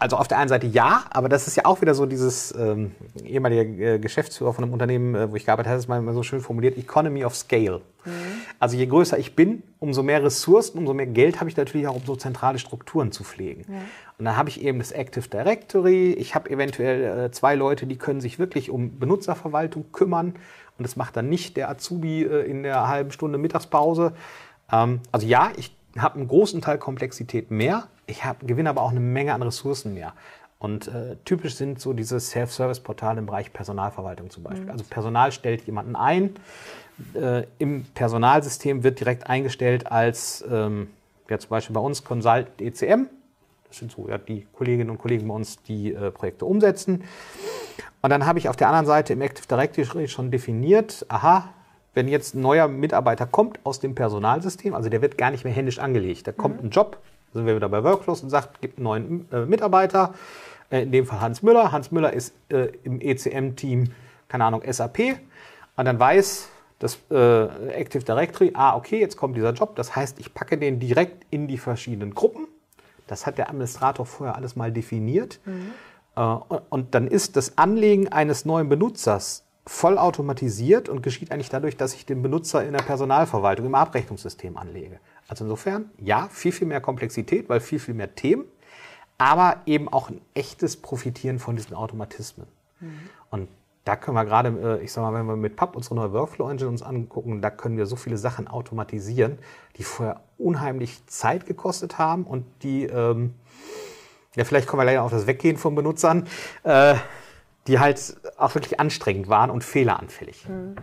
also auf der einen Seite ja, aber das ist ja auch wieder so dieses ähm, ehemalige äh, Geschäftsführer von einem Unternehmen, äh, wo ich gearbeitet habe, hat es mal so schön formuliert, Economy of Scale. Mhm. Also je größer ich bin, umso mehr Ressourcen, umso mehr Geld habe ich natürlich auch, um so zentrale Strukturen zu pflegen. Ja. Und dann habe ich eben das Active Directory, ich habe eventuell äh, zwei Leute, die können sich wirklich um Benutzerverwaltung kümmern und das macht dann nicht der Azubi äh, in der halben Stunde Mittagspause. Ähm, also ja, ich habe einen großen Teil Komplexität mehr, ich hab, gewinne aber auch eine Menge an Ressourcen mehr. Und äh, typisch sind so diese Self-Service-Portale im Bereich Personalverwaltung zum Beispiel. Mhm. Also Personal stellt jemanden ein, äh, im Personalsystem wird direkt eingestellt als, ähm, ja zum Beispiel bei uns, Consult ECM. Das sind so ja, die Kolleginnen und Kollegen bei uns, die äh, Projekte umsetzen. Und dann habe ich auf der anderen Seite im Active Directory schon definiert, aha, wenn jetzt ein neuer Mitarbeiter kommt aus dem Personalsystem, also der wird gar nicht mehr händisch angelegt, da kommt mhm. ein Job, sind wir wieder bei Workflows und sagt, gibt einen neuen äh, Mitarbeiter, äh, in dem Fall Hans Müller. Hans Müller ist äh, im ECM-Team, keine Ahnung, SAP. Und dann weiß das äh, Active Directory, ah, okay, jetzt kommt dieser Job. Das heißt, ich packe den direkt in die verschiedenen Gruppen. Das hat der Administrator vorher alles mal definiert. Mhm. Äh, und dann ist das Anlegen eines neuen Benutzers vollautomatisiert und geschieht eigentlich dadurch, dass ich den Benutzer in der Personalverwaltung im Abrechnungssystem anlege. Also insofern, ja, viel, viel mehr Komplexität, weil viel, viel mehr Themen, aber eben auch ein echtes Profitieren von diesen Automatismen. Mhm. Und da können wir gerade, äh, ich sag mal, wenn wir mit PUB unsere neue Workflow-Engine uns angucken, da können wir so viele Sachen automatisieren, die vorher unheimlich Zeit gekostet haben und die, ähm, ja, vielleicht kommen wir leider auf das Weggehen von Benutzern, äh, die halt auch wirklich anstrengend waren und fehleranfällig. Mhm.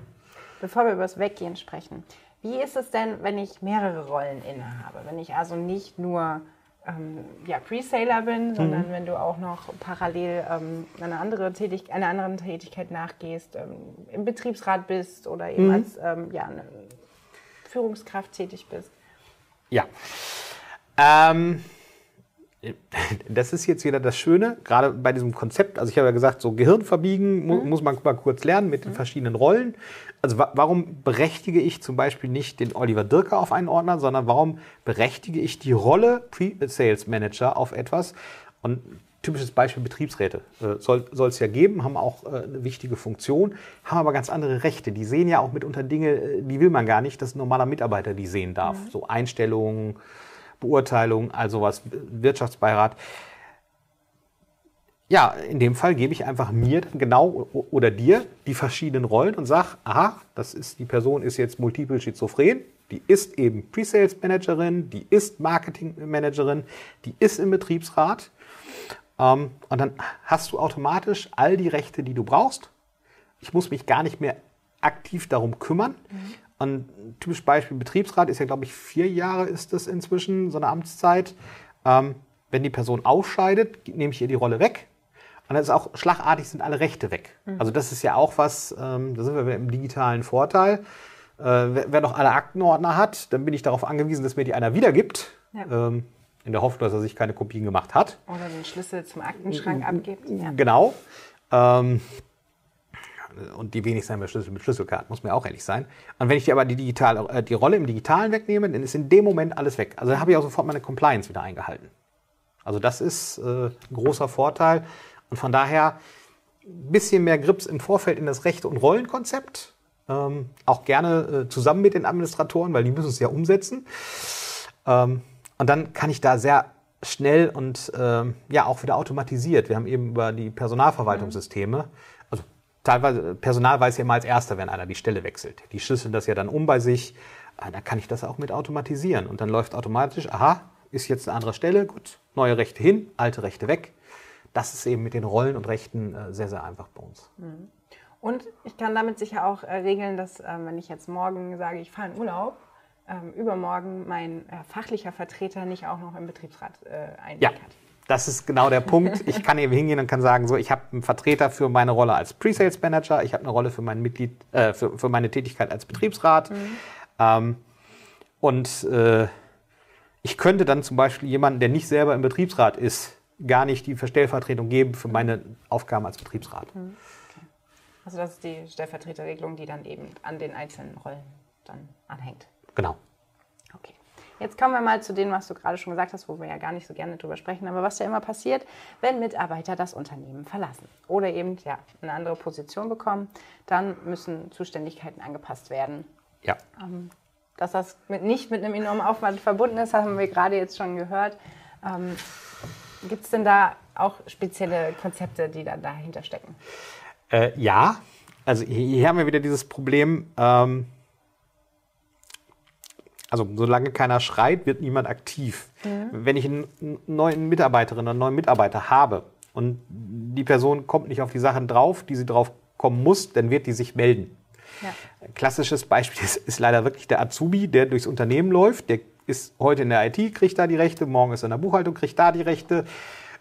Bevor wir über das Weggehen sprechen, wie ist es denn, wenn ich mehrere Rollen innehabe? Wenn ich also nicht nur ähm, ja, Pre-Saler bin, sondern mhm. wenn du auch noch parallel ähm, eine andere Tätig einer anderen Tätigkeit nachgehst, ähm, im Betriebsrat bist oder eben mhm. als ähm, ja, eine Führungskraft tätig bist. Ja. Ähm, das ist jetzt wieder das Schöne, gerade bei diesem Konzept. Also ich habe ja gesagt, so Gehirn verbiegen mu mhm. muss man mal kurz lernen mit den mhm. verschiedenen Rollen. Also wa warum berechtige ich zum Beispiel nicht den Oliver Dirker auf einen Ordner, sondern warum berechtige ich die Rolle Pre-Sales Manager auf etwas? Und typisches Beispiel Betriebsräte äh, soll es ja geben, haben auch äh, eine wichtige Funktion, haben aber ganz andere Rechte. Die sehen ja auch mitunter Dinge, äh, die will man gar nicht, dass ein normaler Mitarbeiter die sehen darf. Mhm. So Einstellungen, Beurteilung, also was Wirtschaftsbeirat. Ja, in dem Fall gebe ich einfach mir dann genau oder dir die verschiedenen Rollen und sage, aha, das ist, die Person ist jetzt multiple schizophren, die ist eben Pre-Sales Managerin, die ist Marketing Managerin, die ist im Betriebsrat. Ähm, und dann hast du automatisch all die Rechte, die du brauchst. Ich muss mich gar nicht mehr aktiv darum kümmern. Mhm. Und ein typisches Beispiel Betriebsrat ist ja, glaube ich, vier Jahre ist es inzwischen, so eine Amtszeit. Ähm, wenn die Person ausscheidet, nehme ich ihr die Rolle weg. Und dann ist auch schlagartig sind alle Rechte weg. Mhm. Also das ist ja auch was, ähm, da sind wir im digitalen Vorteil. Äh, wer, wer, noch alle Aktenordner hat, dann bin ich darauf angewiesen, dass mir die einer wiedergibt. Ja. Ähm, in der Hoffnung, dass er sich keine Kopien gemacht hat. Oder den Schlüssel zum Aktenschrank abgibt. Ja. Genau. Ähm, und die wenigsten haben ja Schlüssel mit Schlüsselkarten, muss mir auch ehrlich sein. Und wenn ich dir aber die, digitale, äh, die Rolle im Digitalen wegnehme, dann ist in dem Moment alles weg. Also dann habe ich auch sofort meine Compliance wieder eingehalten. Also das ist äh, ein großer Vorteil. Und von daher ein bisschen mehr Grips im Vorfeld in das Rechte- und Rollenkonzept. Ähm, auch gerne äh, zusammen mit den Administratoren, weil die müssen es ja umsetzen. Ähm, und dann kann ich da sehr schnell und ähm, ja auch wieder automatisiert. Wir haben eben über die Personalverwaltungssysteme, also teilweise Personal weiß ja immer als erster, wenn einer die Stelle wechselt. Die schlüsseln das ja dann um bei sich. Ah, da kann ich das auch mit automatisieren. Und dann läuft automatisch, aha, ist jetzt eine andere Stelle, gut, neue Rechte hin, alte Rechte weg. Das ist eben mit den Rollen und Rechten äh, sehr, sehr einfach bei uns. Mhm. Und ich kann damit sicher auch äh, regeln, dass äh, wenn ich jetzt morgen sage, ich fahre in Urlaub, ähm, übermorgen mein fachlicher Vertreter nicht auch noch im Betriebsrat äh, Einblick ja. hat. Das ist genau der Punkt. Ich kann eben hingehen und kann sagen, so, ich habe einen Vertreter für meine Rolle als Pre-Sales Manager, ich habe eine Rolle für mein Mitglied, äh, für, für, meine Tätigkeit als Betriebsrat. Mhm. Ähm, und äh, ich könnte dann zum Beispiel jemanden, der nicht selber im Betriebsrat ist, gar nicht die Stellvertretung geben für meine Aufgaben als Betriebsrat. Mhm. Okay. Also das ist die Stellvertreterregelung, die dann eben an den einzelnen Rollen dann anhängt. Genau. Jetzt kommen wir mal zu dem, was du gerade schon gesagt hast, wo wir ja gar nicht so gerne drüber sprechen, aber was ja immer passiert, wenn Mitarbeiter das Unternehmen verlassen oder eben ja, eine andere Position bekommen, dann müssen Zuständigkeiten angepasst werden. Ja. Ähm, dass das mit, nicht mit einem enormen Aufwand verbunden ist, haben wir gerade jetzt schon gehört. Ähm, Gibt es denn da auch spezielle Konzepte, die da dahinter stecken? Äh, ja, also hier, hier, haben wir wieder dieses Problem. Ähm, Also solange keiner schreit, wird niemand aktiv. Wenn ich einen neuen Mitarbeiterin oder einen neuen Mitarbeiter habe und die Person kommt nicht auf die Sachen drauf, die sie drauf kommen muss, dann wird die sich melden. Ja. Klassisches Beispiel ist, ist, leider wirklich der Azubi, der durchs Unternehmen läuft. Der ist heute in der IT, kriegt da die Rechte, morgen ist er in der Buchhaltung, kriegt da die Rechte.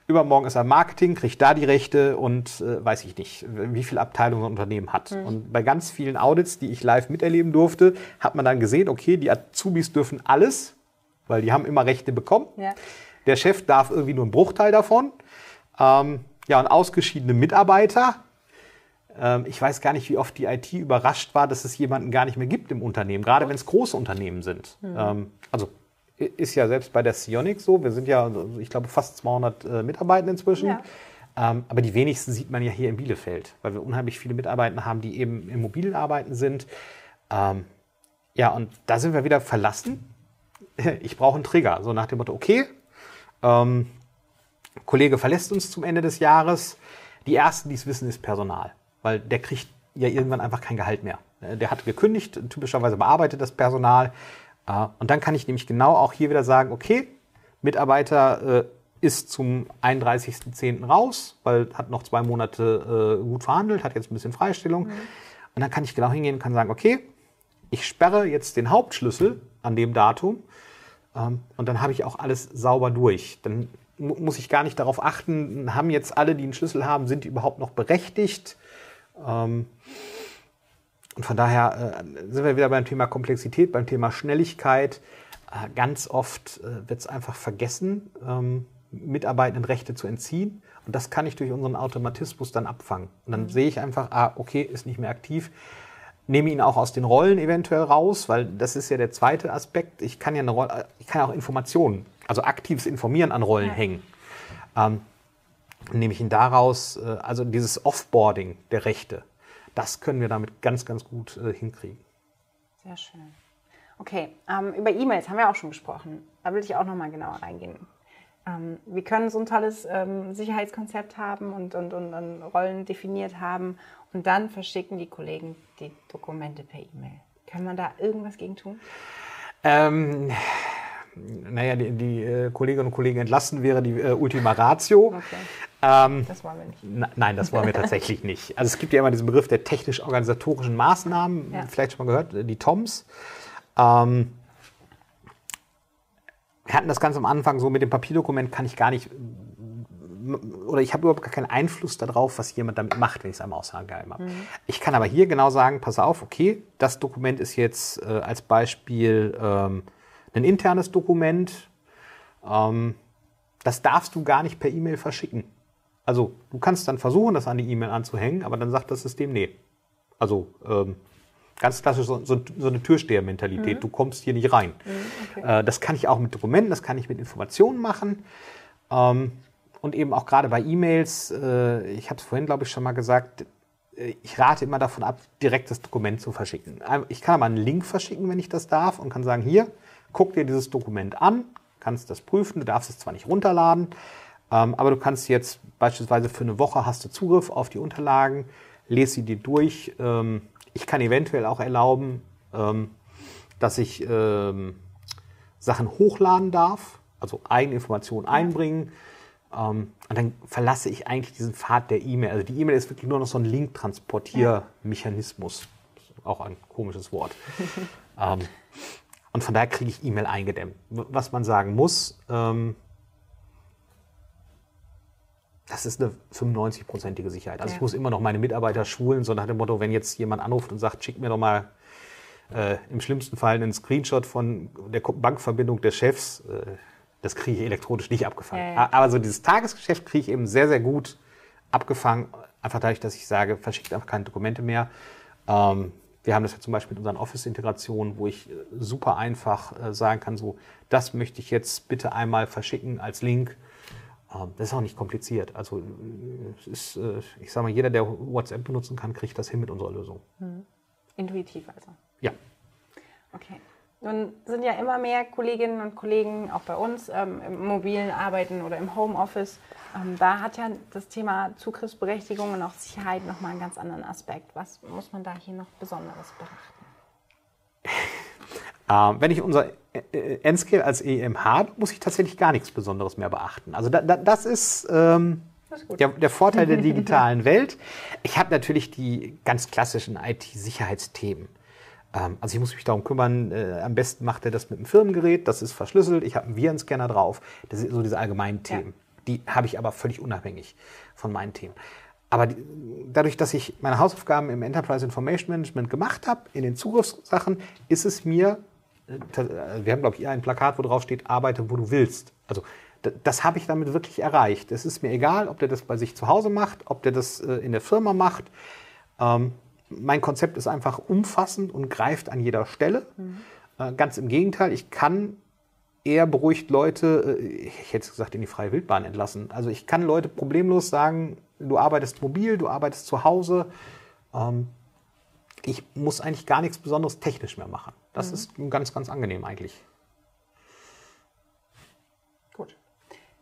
Übermorgen ist er Marketing, kriegt da die Rechte und äh, weiß ich nicht, wie viele Abteilungen ein Unternehmen hat. Mhm. Und bei ganz vielen Audits, die ich live miterleben durfte, hat man dann gesehen, okay, die Azubis dürfen alles, weil die haben immer Rechte bekommen. Ja. Der Chef darf irgendwie nur einen Bruchteil davon. Ähm, ja, und ausgeschiedene Mitarbeiter. Ähm, ich weiß gar nicht, wie oft die IT überrascht war, dass es jemanden gar nicht mehr gibt im Unternehmen, gerade wenn es große Unternehmen sind. Mhm. Ähm, also ist ja selbst bei der Sionik so. Wir sind ja, ich glaube, fast 200 äh, Mitarbeiter inzwischen. Ja. Ähm, aber die wenigsten sieht man ja hier in Bielefeld, weil wir unheimlich viele Mitarbeiter haben, die eben im mobilen Arbeiten sind. Ähm, ja, und da sind wir wieder verlassen. Ich brauche einen Trigger. So nach dem Motto, okay, ähm, Kollege verlässt uns zum Ende des Jahres. Die Ersten, die es wissen, ist Personal, weil der kriegt ja irgendwann einfach kein Gehalt mehr. Der hat gekündigt, typischerweise bearbeitet das Personal. Äh, und dann kann ich nämlich genau auch hier wieder sagen, okay, Mitarbeiter äh, ist zum 31.10. raus, weil hat noch zwei Monate äh, gut verhandelt, hat jetzt ein bisschen Freistellung. Mhm. Und dann kann ich genau hingehen und kann sagen, okay, ich sperre jetzt den Hauptschlüssel an dem Datum ähm, und dann habe ich auch alles sauber durch. Dann muss ich gar nicht darauf achten, haben jetzt alle, die einen Schlüssel haben, sind die überhaupt noch berechtigt? Ähm, und von daher äh, sind wir wieder beim Thema Komplexität, beim Thema Schnelligkeit. Äh, ganz oft äh, wird es einfach vergessen, ähm, Mitarbeitenden Rechte zu entziehen. Und das kann ich durch unseren Automatismus dann abfangen. Und dann mhm. sehe ich einfach, ah, okay, ist nicht mehr aktiv. Nehme ihn auch aus den Rollen eventuell raus, weil das ist ja der zweite Aspekt. Ich kann ja eine Rolle, ich kann auch Informationen, also aktives Informieren an Rollen ja. hängen. Ähm, nehme ich ihn daraus, äh, also dieses Offboarding der Rechte das können wir damit ganz, ganz gut äh, hinkriegen. Sehr schön. Okay, ähm, über E-Mails haben wir auch schon gesprochen. Da will ich auch noch mal genauer reingehen. Ähm, wir können so ein tolles ähm, Sicherheitskonzept haben und, und, und, und, Rollen definiert haben und dann verschicken die Kollegen die Dokumente per E-Mail. Kann man da irgendwas gegen tun? Naja, die, die äh, Kolleginnen und Kollegen entlassen wäre die äh, Ultima Ratio. Okay. Ähm, das wollen wir nicht. nein, das wollen wir tatsächlich nicht. Also es gibt ja immer diesen Begriff der technisch-organisatorischen Maßnahmen, ja. vielleicht schon mal gehört, äh, die TOMS. Ähm, wir hatten das ganz am Anfang so mit dem Papierdokument, kann ich gar nicht, oder ich habe überhaupt gar keinen Einfluss darauf, was jemand damit macht, wenn ich es einmal ausgeheim habe. Mhm. Ich kann aber hier genau sagen, pass auf, okay, das Dokument ist jetzt äh, als Beispiel ähm, ein internes Dokument. Ähm, das darfst du gar nicht per E-Mail verschicken. Also du kannst dann versuchen, das an die E-Mail anzuhängen, aber dann sagt das System nee. Also ähm, ganz klassisch so, so, so eine Türsteher-Mentalität. Mhm. Du kommst hier nicht rein. Mhm, okay. äh, das kann ich auch mit Dokumenten, das kann ich mit Informationen machen. Ähm, und eben auch gerade bei E-Mails, äh, ich habe es vorhin, glaube ich, schon mal gesagt, äh, ich rate immer davon ab, direkt das Dokument zu verschicken. Ich kann aber einen Link verschicken, wenn ich das darf, und kann sagen, hier, guck dir dieses Dokument an, kannst das prüfen, du darfst es zwar nicht runterladen, ähm, aber du kannst jetzt beispielsweise für eine Woche hast du Zugriff auf die Unterlagen, lese sie dir durch. Ähm, ich kann eventuell auch erlauben, ähm, dass ich ähm, Sachen hochladen darf, also eigene Informationen einbringen. Ähm, und dann verlasse ich eigentlich diesen Pfad der E-Mail. Also die E-Mail ist wirklich nur noch so ein Link-Transportiermechanismus. Auch ein komisches Wort. und von daher kriege ich E-Mail eingedämmt. Was man sagen muss, ähm, das ist eine 95-prozentige Sicherheit. Also ja. ich muss immer noch meine Mitarbeiter schulen, so nach dem Motto, wenn jetzt jemand anruft und sagt, schick mir doch mal äh, im schlimmsten Fall einen Screenshot von der Bankverbindung des Chefs, äh, das kriege ich elektronisch nicht abgefangen. Ja, ja. Aber so dieses Tagesgeschäft kriege ich eben sehr, sehr gut abgefangen, einfach dadurch, dass ich sage, verschickt einfach keine Dokumente mehr. Ähm, wir haben das ja zum Beispiel mit unseren Office-Integrationen, wo ich äh, super einfach äh, sagen kann, so, das möchte ich jetzt bitte einmal verschicken als Link. Ähm, das ist auch nicht kompliziert. Also äh, ist, ich sage mal, jeder, der WhatsApp benutzen kann, kriegt das hin mit unserer Lösung. Mhm. Intuitiv also. Ja. Okay. Nun sind ja immer mehr Kolleginnen und Kollegen, auch bei uns, ähm, im mobilen Arbeiten oder im Homeoffice. Ähm, da hat ja das Thema Zugriffsberechtigung und auch Sicherheit nochmal einen ganz anderen Aspekt. Was muss man da hier noch Besonderes beachten? Ähm, wenn ich unser N-Scale als EM habe, muss ich tatsächlich gar nichts Besonderes mehr beachten. Also da, da, das ist, ähm, der, der, Vorteil der digitalen Welt. Ich habe natürlich die ganz klassischen IT-Sicherheitsthemen. Ähm, also ich muss mich darum kümmern, äh, am besten macht er das mit einem Firmengerät, das ist verschlüsselt, ich habe einen Virenscanner drauf. Das sind so diese allgemeinen Themen. Ja. Die habe ich aber völlig unabhängig von meinen Themen. Aber die, dadurch, dass ich meine Hausaufgaben im Enterprise Information Management gemacht habe, in den Zugriffssachen, ist es mir, äh, wir haben, glaube ich, ein Plakat, wo drauf steht, arbeite, wo du willst. Also das habe ich damit wirklich erreicht. Es ist mir egal, ob der das bei sich zu Hause macht, ob der das äh, in der Firma macht. Ähm, mein Konzept ist einfach umfassend und greift an jeder Stelle. Mhm. Äh, ganz im Gegenteil, ich kann eher beruhigt Leute, äh, ich hätte gesagt, in die freie Wildbahn entlassen. Also ich kann Leute problemlos sagen, du arbeitest mobil, du arbeitest zu Hause. Ähm, ich muss eigentlich gar nichts Besonderes technisch mehr machen. Das mhm. ist ganz, ganz angenehm eigentlich. Gut.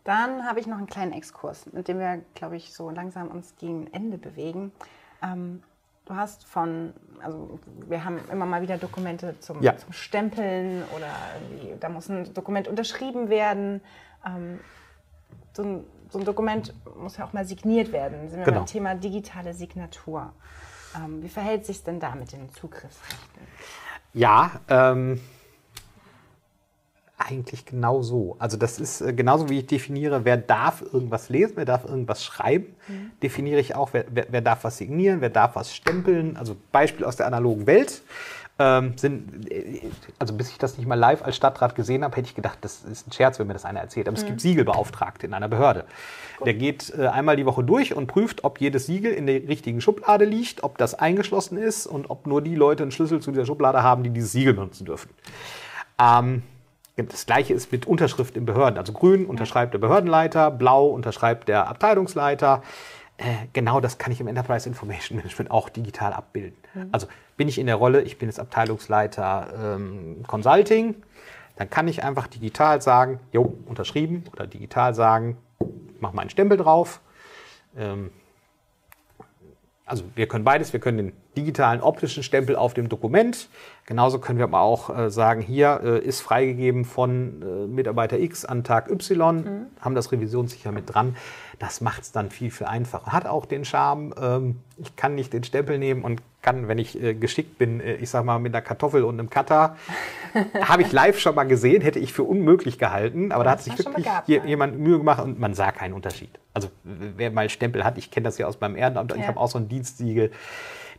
Dann habe ich noch einen kleinen Exkurs, mit dem wir, glaube ich, so langsam uns gegen Ende bewegen. Ähm, Du hast von, also wir haben immer mal wieder Dokumente zum, ja. zum Stempeln oder da muss ein Dokument unterschrieben werden. Ähm, so, ein, so, ein, Dokument muss ja auch mal signiert werden. Sind wir genau. beim Thema digitale Signatur. Ähm, wie verhält sich denn da mit den Zugriffsrechten? Ja, ähm, eigentlich genau so. Also das ist äh, genauso, wie ich definiere, wer darf irgendwas lesen, wer darf irgendwas schreiben, mhm. definiere ich auch, wer, wer, wer, darf was signieren, wer darf was stempeln. Also Beispiel aus der analogen Welt. Ähm, sind, äh, also bis ich das nicht mal live als Stadtrat gesehen habe, hätte ich gedacht, das ist ein Scherz, wenn mir das einer erzählt. Aber mhm. es gibt Siegelbeauftragte in einer Behörde. Gut. Der geht äh, einmal die Woche durch und prüft, ob jedes Siegel in der richtigen Schublade liegt, ob das eingeschlossen ist und ob nur die Leute einen Schlüssel zu dieser Schublade haben, die dieses Siegel benutzen dürfen. Ähm, das gleiche ist mit Unterschrift in Behörden. Also grün unterschreibt der Behördenleiter, blau unterschreibt der Abteilungsleiter. Äh, genau das kann ich im Enterprise Information Management auch digital abbilden. Mhm. Also bin ich in der Rolle, ich bin jetzt Abteilungsleiter ähm, Consulting, dann kann ich einfach digital sagen, jo, unterschrieben oder digital sagen, mach mal einen Stempel drauf. Ähm, also wir können beides, wir können den digitalen optischen Stempel auf dem Dokument. Genauso können wir aber auch äh, sagen, hier äh, ist freigegeben von äh, Mitarbeiter X an Tag Y, mhm. haben das revisionssicher mit dran. Das macht es dann viel, viel einfacher. Hat auch den Charme, ähm, ich kann nicht den Stempel nehmen und kann, wenn ich äh, geschickt bin, äh, ich sag mal mit einer Kartoffel und einem Cutter, habe ich live schon mal gesehen, hätte ich für unmöglich gehalten, aber ja, da hat sich wirklich gehabt, jemand Mühe gemacht und man sah keinen Unterschied. Also wer mal Stempel hat, ich kenne das ja aus meinem Ehrenamt, ja. ich habe auch so ein Dienstsiegel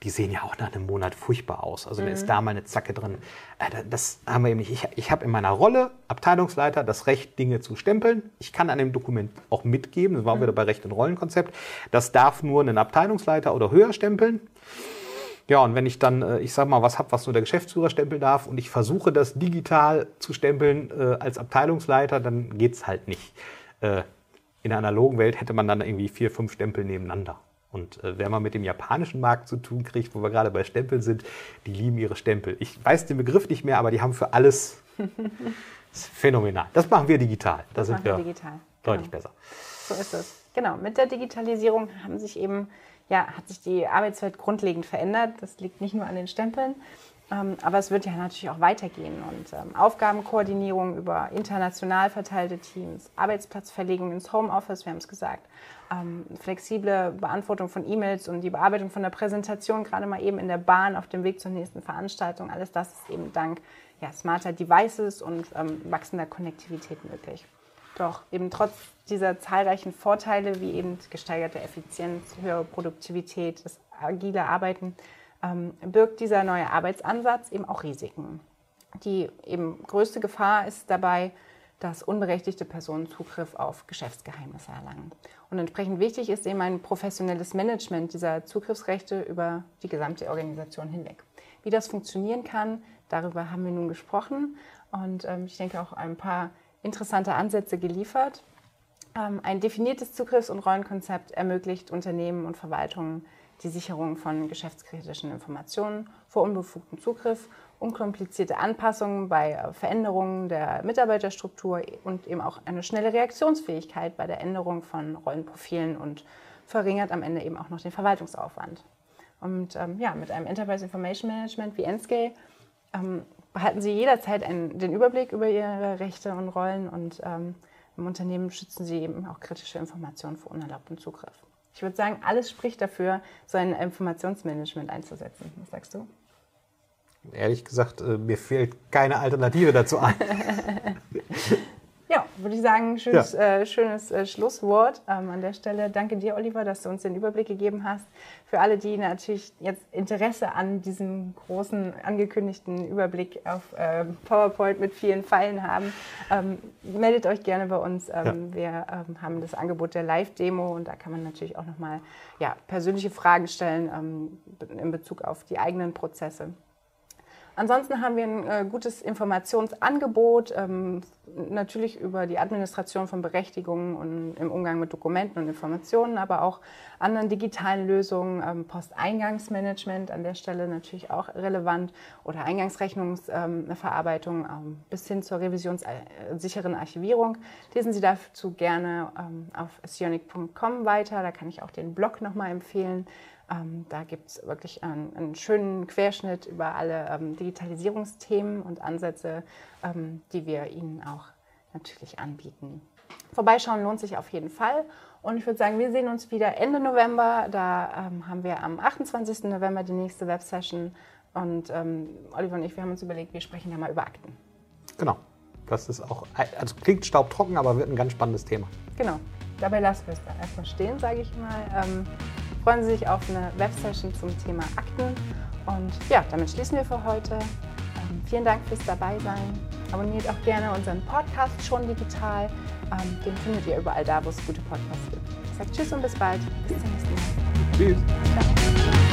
die sehen ja auch nach einem Monat furchtbar aus. Also mhm. da ist mhm. da mal eine Zacke drin. Äh, das haben wir eben nicht. Ich, ich habe in meiner Rolle Abteilungsleiter das Recht, Dinge zu stempeln. Ich kann an dem Dokument auch mitgeben, das waren mhm. wieder bei Recht und Rollenkonzept. Das darf nur ein Abteilungsleiter oder höher stempeln. Ja, und wenn ich dann, äh, ich sag mal, was habe, was nur der Geschäftsführer stempeln darf und ich versuche das digital zu stempeln äh, als Abteilungsleiter, dann geht es halt nicht. Äh, in der analogen Welt hätte man dann irgendwie vier, fünf Stempel nebeneinander. Und äh, wer mal mit dem japanischen Markt zu tun kriegt, wo wir gerade bei Stempeln sind, die lieben ihre Stempel. Ich weiß den Begriff nicht mehr, aber die haben für alles phänomenal. Das machen wir digital. Da sind wir, wir digital. deutlich genau. besser. So ist es. Genau. Mit der Digitalisierung haben sich eben, ja, hat sich die Arbeitswelt grundlegend verändert. Das liegt nicht nur an den Stempeln. Ähm, aber es wird ja natürlich auch weitergehen und ähm, Aufgabenkoordinierung über international verteilte Teams, Arbeitsplatzverlegung ins Homeoffice, wir haben es gesagt, ähm, flexible Beantwortung von E-Mails und die Bearbeitung von der Präsentation, gerade mal eben in der Bahn auf dem Weg zur nächsten Veranstaltung. Alles das ist eben dank ja, smarter Devices und ähm, wachsender Konnektivität möglich. Doch eben trotz dieser zahlreichen Vorteile wie eben gesteigerte Effizienz, höhere Produktivität, das agile Arbeiten, ähm, birgt dieser neue Arbeitsansatz eben auch Risiken. Die eben größte Gefahr ist dabei, dass unberechtigte Personen Zugriff auf Geschäftsgeheimnisse erlangen. Und entsprechend wichtig ist eben ein professionelles Management dieser Zugriffsrechte über die gesamte Organisation hinweg. Wie das funktionieren kann, darüber haben wir nun gesprochen und ähm, ich denke auch ein paar interessante Ansätze geliefert. Ähm, ein definiertes Zugriffs- und Rollenkonzept ermöglicht Unternehmen und Verwaltungen die Sicherung von geschäftskritischen Informationen vor unbefugtem Zugriff unkomplizierte Anpassungen bei äh, Veränderungen der Mitarbeiterstruktur und eben auch eine schnelle Reaktionsfähigkeit bei der Änderung von Rollenprofilen und verringert am Ende eben auch noch den Verwaltungsaufwand. Und ähm, ja, mit einem Enterprise Information Management wie Nscale ähm, behalten Sie jederzeit einen, den Überblick über Ihre Rechte und Rollen und ähm, im Unternehmen schützen Sie eben auch kritische Informationen vor unerlaubtem Zugriff. Ich würde sagen, alles spricht dafür, so ein Informationsmanagement einzusetzen. Was sagst du? Ehrlich gesagt, äh, mir fehlt keine Alternative dazu ein. Ja, würde ich sagen, schönes, ja. äh, schönes äh, Schlusswort ähm, an der Stelle. Danke dir, Oliver, dass du uns den Überblick gegeben hast. Für alle, die natürlich jetzt Interesse an diesem großen angekündigten Überblick auf äh, PowerPoint mit vielen Pfeilen haben, ähm, meldet euch gerne bei uns. Ähm, ja. Wir ähm, haben das Angebot der Live-Demo und da kann man natürlich auch nochmal ja, persönliche Fragen stellen ähm, in Bezug auf die eigenen Prozesse. Ansonsten haben wir ein äh, gutes Informationsangebot, ähm, natürlich über die Administration von Berechtigungen und im Umgang mit Dokumenten und Informationen, aber auch anderen digitalen Lösungen, ähm, Posteingangsmanagement an der Stelle natürlich auch relevant oder Eingangsrechnungsverarbeitung ähm, bis hin zur revisionssicheren Archivierung. Lesen Sie dazu gerne ähm, auf sionic.com weiter, da kann ich auch den Blog nochmal empfehlen. Ähm, da gibt es wirklich einen, einen, schönen Querschnitt über alle ähm, Digitalisierungsthemen und Ansätze, ähm, die wir Ihnen auch natürlich anbieten. Vorbeischauen lohnt sich auf jeden Fall. Und ich würde sagen, wir sehen uns wieder Ende November. Da ähm, haben wir am 28. November die nächste Websession. Und ähm, Oliver und ich, wir haben uns überlegt, wir sprechen da mal über Akten. Genau. Das ist auch, also klingt staubtrocken, aber wird ein ganz spannendes Thema. Genau. Dabei lassen wir es dann erstmal stehen, sage ich mal. Freuen Sie sich auf eine Websession zum Thema Akten. Und ja, damit schließen wir für heute. Ähm, vielen Dank fürs Dabeisein. Abonniert auch gerne unseren Podcast schon digital. Ähm, den findet ihr überall da, wo es gute Podcasts gibt. Ich sage Tschüss und bis bald. Bis zum nächsten Mal. Tschüss. Ciao.